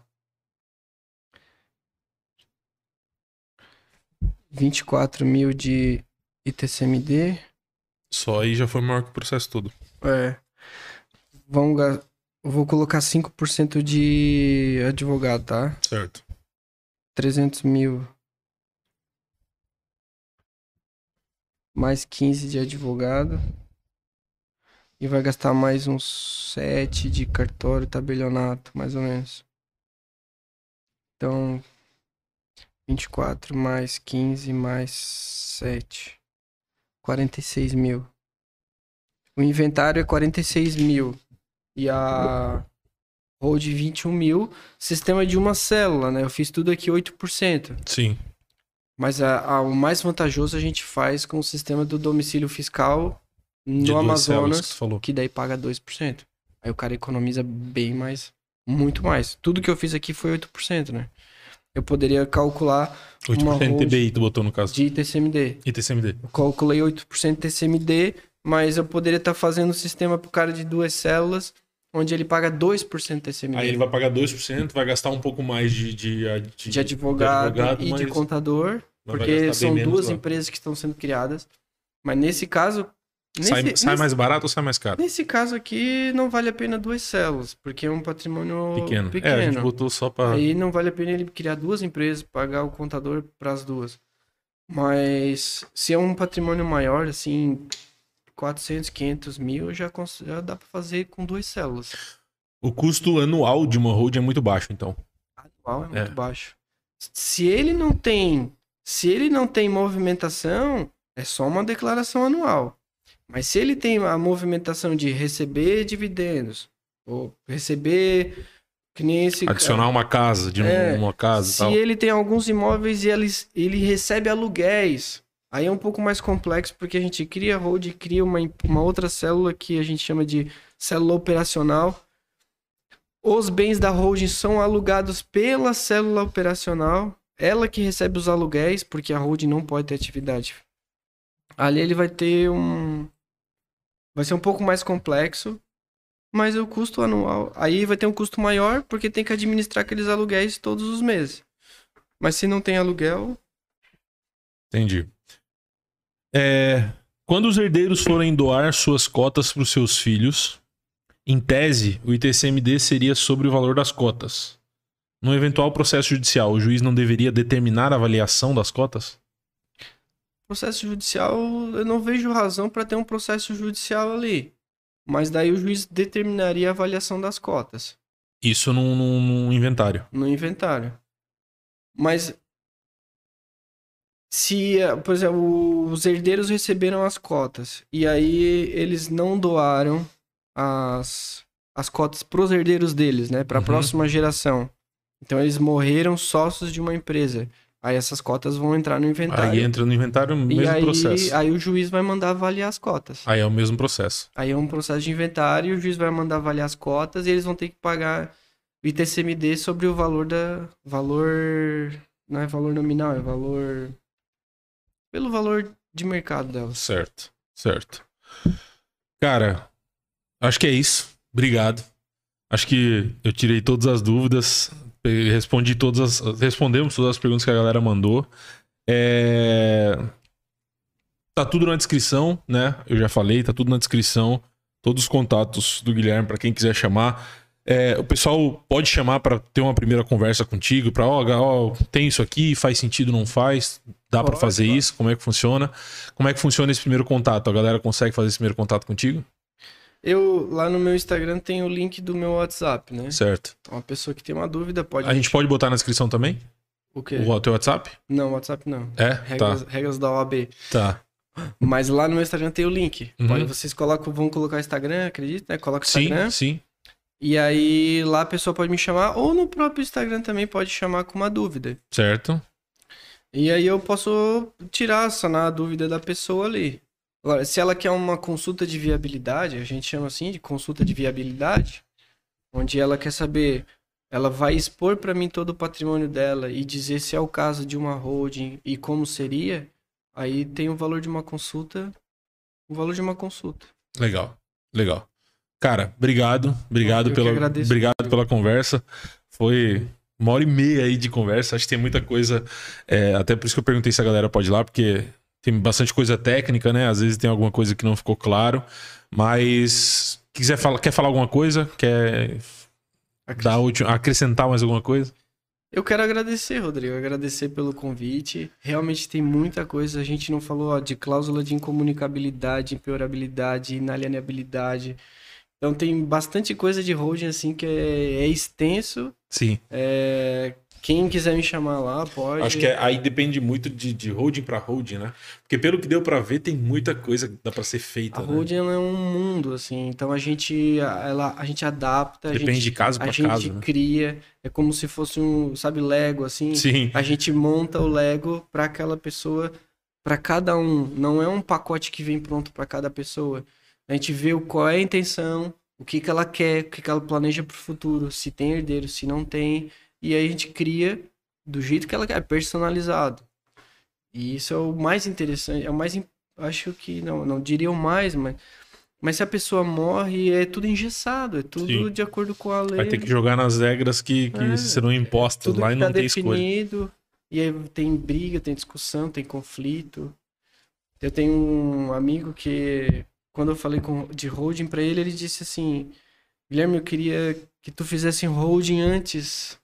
24 mil de ITCMD. Só aí já foi maior que o processo todo. É. Vão Vou colocar 5% de advogado, tá? Certo. 300 mil. Mais 15 de advogado. E vai gastar mais uns 7 de cartório tabelionato, mais ou menos. Então, 24 mais 15 mais 7. 46 mil. O inventário é 46 mil. E a hold 21 mil. Sistema de uma célula, né? Eu fiz tudo aqui 8%. Sim. Mas a, a- o mais vantajoso a gente faz com o sistema do domicílio fiscal no De que Amazonas, falou. que daí paga 2%. Aí o cara economiza bem mais, muito mais. Tudo que eu fiz aqui foi 8%, né? Eu poderia calcular 8% Uma TBI tu botou no caso. de ITCMD. E TCMD. Eu calculei 8% TCMD, mas eu poderia estar fazendo um sistema pro cara de duas células, onde ele paga 2% TCMD. Aí ele vai pagar 2%, vai gastar um pouco mais de, de, de, de advogado, de advogado, e de mas- contador, mas vai porque são duas lá. empresas que estão sendo criadas. Mas nesse caso, sai, Nesse- sai nesse- mais barato ou sai mais caro? Nesse caso aqui, não vale a pena duas células, porque é um patrimônio Pequeno. pequeno. É, a gente botou só pra. Aí não vale a pena ele criar duas empresas, pagar o contador para as duas. Mas se é um patrimônio maior, assim, 400, 500 mil, já, já dá para fazer com duas células. O custo anual de uma hold é muito baixo, então. Anual é muito É. baixo. Se ele não tem, se ele não tem movimentação, é só uma declaração anual. Mas se ele tem a movimentação de receber dividendos, ou receber que nem esse cara- Adicionar uma casa, de É, uma casa Se tal. ele tem alguns imóveis e eles, ele recebe aluguéis, aí é um pouco mais complexo porque a gente cria hold, cria uma, uma outra célula que a gente chama de célula operacional. Os bens da holding são alugados pela célula operacional, ela que recebe os aluguéis, porque a holding não pode ter atividade. Ali ele vai ter um. Vai ser um pouco mais complexo, mas o custo anual. Aí vai ter um custo maior porque tem que administrar aqueles aluguéis todos os meses. Mas se não tem aluguel, Entendi. É, quando os herdeiros forem doar suas cotas para os seus filhos, em tese, o ITCMD seria sobre o valor das cotas. No eventual processo judicial, o juiz não deveria determinar a avaliação das cotas? processo judicial, eu não vejo razão para ter um processo judicial ali. Mas daí o juiz determinaria a avaliação das cotas Isso num, num- num inventário. no inventário. Mas se, eh, por exemplo, os herdeiros receberam as cotas e aí eles não doaram as, as cotas para os herdeiros deles, né, para a Uhum. próxima geração. Então eles morreram sócios de uma empresa. Aí essas cotas vão entrar no inventário. Aí entra no inventário o e mesmo aí, processo. aí o juiz vai mandar avaliar as cotas. Aí é o mesmo processo. Aí é um processo de inventário, o juiz vai mandar avaliar as cotas e eles vão ter que pagar o ITCMD sobre o valor da. Valor. Não é valor nominal, é valor. Pelo valor de mercado delas. Certo, certo. Cara, acho que é isso. Obrigado. Acho que eu tirei todas as dúvidas, respondi todas as, respondemos todas as perguntas que a galera mandou. É, Tá tudo na descrição, né? Eu já falei, tá tudo na descrição. Todos os contatos do Guilherme para quem quiser chamar. É, o pessoal pode chamar para ter uma primeira conversa contigo, para ó, ó, tem isso aqui, faz sentido, não faz, dá para fazer pode. isso, como é que funciona? Como é que funciona esse primeiro contato? A galera consegue fazer esse primeiro contato contigo? Eu, lá no meu Instagram, tem o link do meu WhatsApp, né? Certo. Uma pessoa que tem uma dúvida pode. A gente pode botar na descrição também? O quê? O teu WhatsApp? Não, WhatsApp não. É? Regras, Tá. regras da OAB. Tá. Mas lá no meu Instagram tem o link. Uhum. Pode, vocês colocam, vão colocar o Instagram, acredita? Né? Coloca o Sim, Instagram. sim. E aí lá a pessoa pode me chamar, ou no próprio Instagram também pode chamar com uma dúvida. Certo. E aí eu posso tirar, sanar a dúvida da pessoa ali. Agora, se ela quer uma consulta de viabilidade, a gente chama assim de consulta de viabilidade, onde ela quer saber, ela vai expor para mim todo o patrimônio dela e dizer se é o caso de uma holding e como seria, aí tem o valor de uma consulta, o valor de uma consulta. Legal. Legal. Cara, obrigado. Obrigado, Eu pela, agradeço. obrigado pela conversa. Foi uma hora e meia aí de conversa. Acho que tem muita coisa. é, até por isso que eu perguntei se a galera pode ir lá, porque tem bastante coisa técnica, né? Às vezes tem alguma coisa que não ficou claro. Mas quiser falar, quer falar alguma coisa? Quer dar última, acrescentar mais alguma coisa? Eu quero agradecer, Rodrigo, agradecer pelo convite. Realmente tem muita coisa. A gente não falou ó, de cláusula de incomunicabilidade, impiorabilidade, inalienabilidade. Então tem bastante coisa de holding assim que é, é extenso. Sim. É, Quem quiser me chamar lá, pode. Acho que é- aí depende muito de, de holding pra holding, né? Porque pelo que deu pra ver, tem muita coisa que dá pra ser feita. A né? holding é um mundo, assim. Então a gente, ela, a gente adapta, a Depende gente, de caso a pra gente caso, né? cria. É como se fosse um, sabe, Lego, assim. Sim. A gente monta o Lego para aquela pessoa, para cada um. Não é um pacote que vem pronto para cada pessoa. A gente vê qual é a intenção, o que, que ela quer, o que, que ela planeja para o futuro, se tem herdeiro, se não tem. E aí a gente cria do jeito que ela quer, personalizado. E isso é o mais interessante, é o mais. Acho que não, não diria o mais, mas. Mas se a pessoa morre, é tudo engessado, é tudo Sim. de acordo com a lei. Vai ter que jogar nas regras que, que É, serão impostas tudo lá e não tá tem escolha. definido. E aí tem briga, tem discussão, tem conflito. Eu tenho um amigo que quando eu falei com, de holding para ele, ele disse assim: Guilherme, eu queria que tu fizesse holding antes,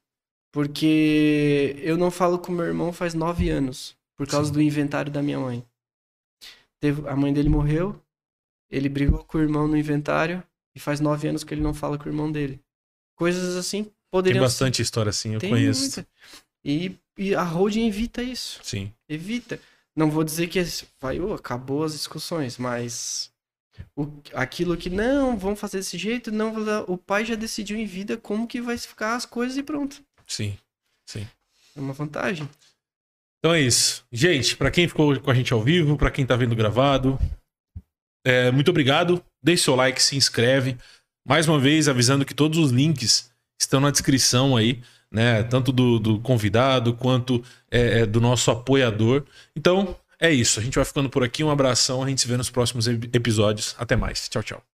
porque eu não falo com meu irmão faz nove anos, por causa Sim. do inventário da minha mãe. Teve, a mãe dele morreu, ele brigou com o irmão no inventário, e faz nove anos que ele não fala com o irmão dele. Coisas assim poderiam. Tem bastante ser... história assim, eu Tem conheço. Muita. E, e a holding evita isso. Sim. Evita. Não vou dizer que vai, oh, acabou as discussões, mas o, aquilo que não, vamos fazer desse jeito, não, o pai já decidiu em vida como que vai ficar as coisas e pronto. Sim, sim. É uma vantagem. Então é isso. Gente, para quem ficou com a gente ao vivo, para quem tá vendo gravado, é, muito obrigado. Deixe seu like, se inscreve. Mais uma vez, avisando que todos os links estão na descrição aí, né? Tanto do, do convidado quanto é, é, do nosso apoiador. Então, é isso. A gente vai ficando por aqui. Um abração. A gente se vê nos próximos episódios. Até mais. Tchau, tchau.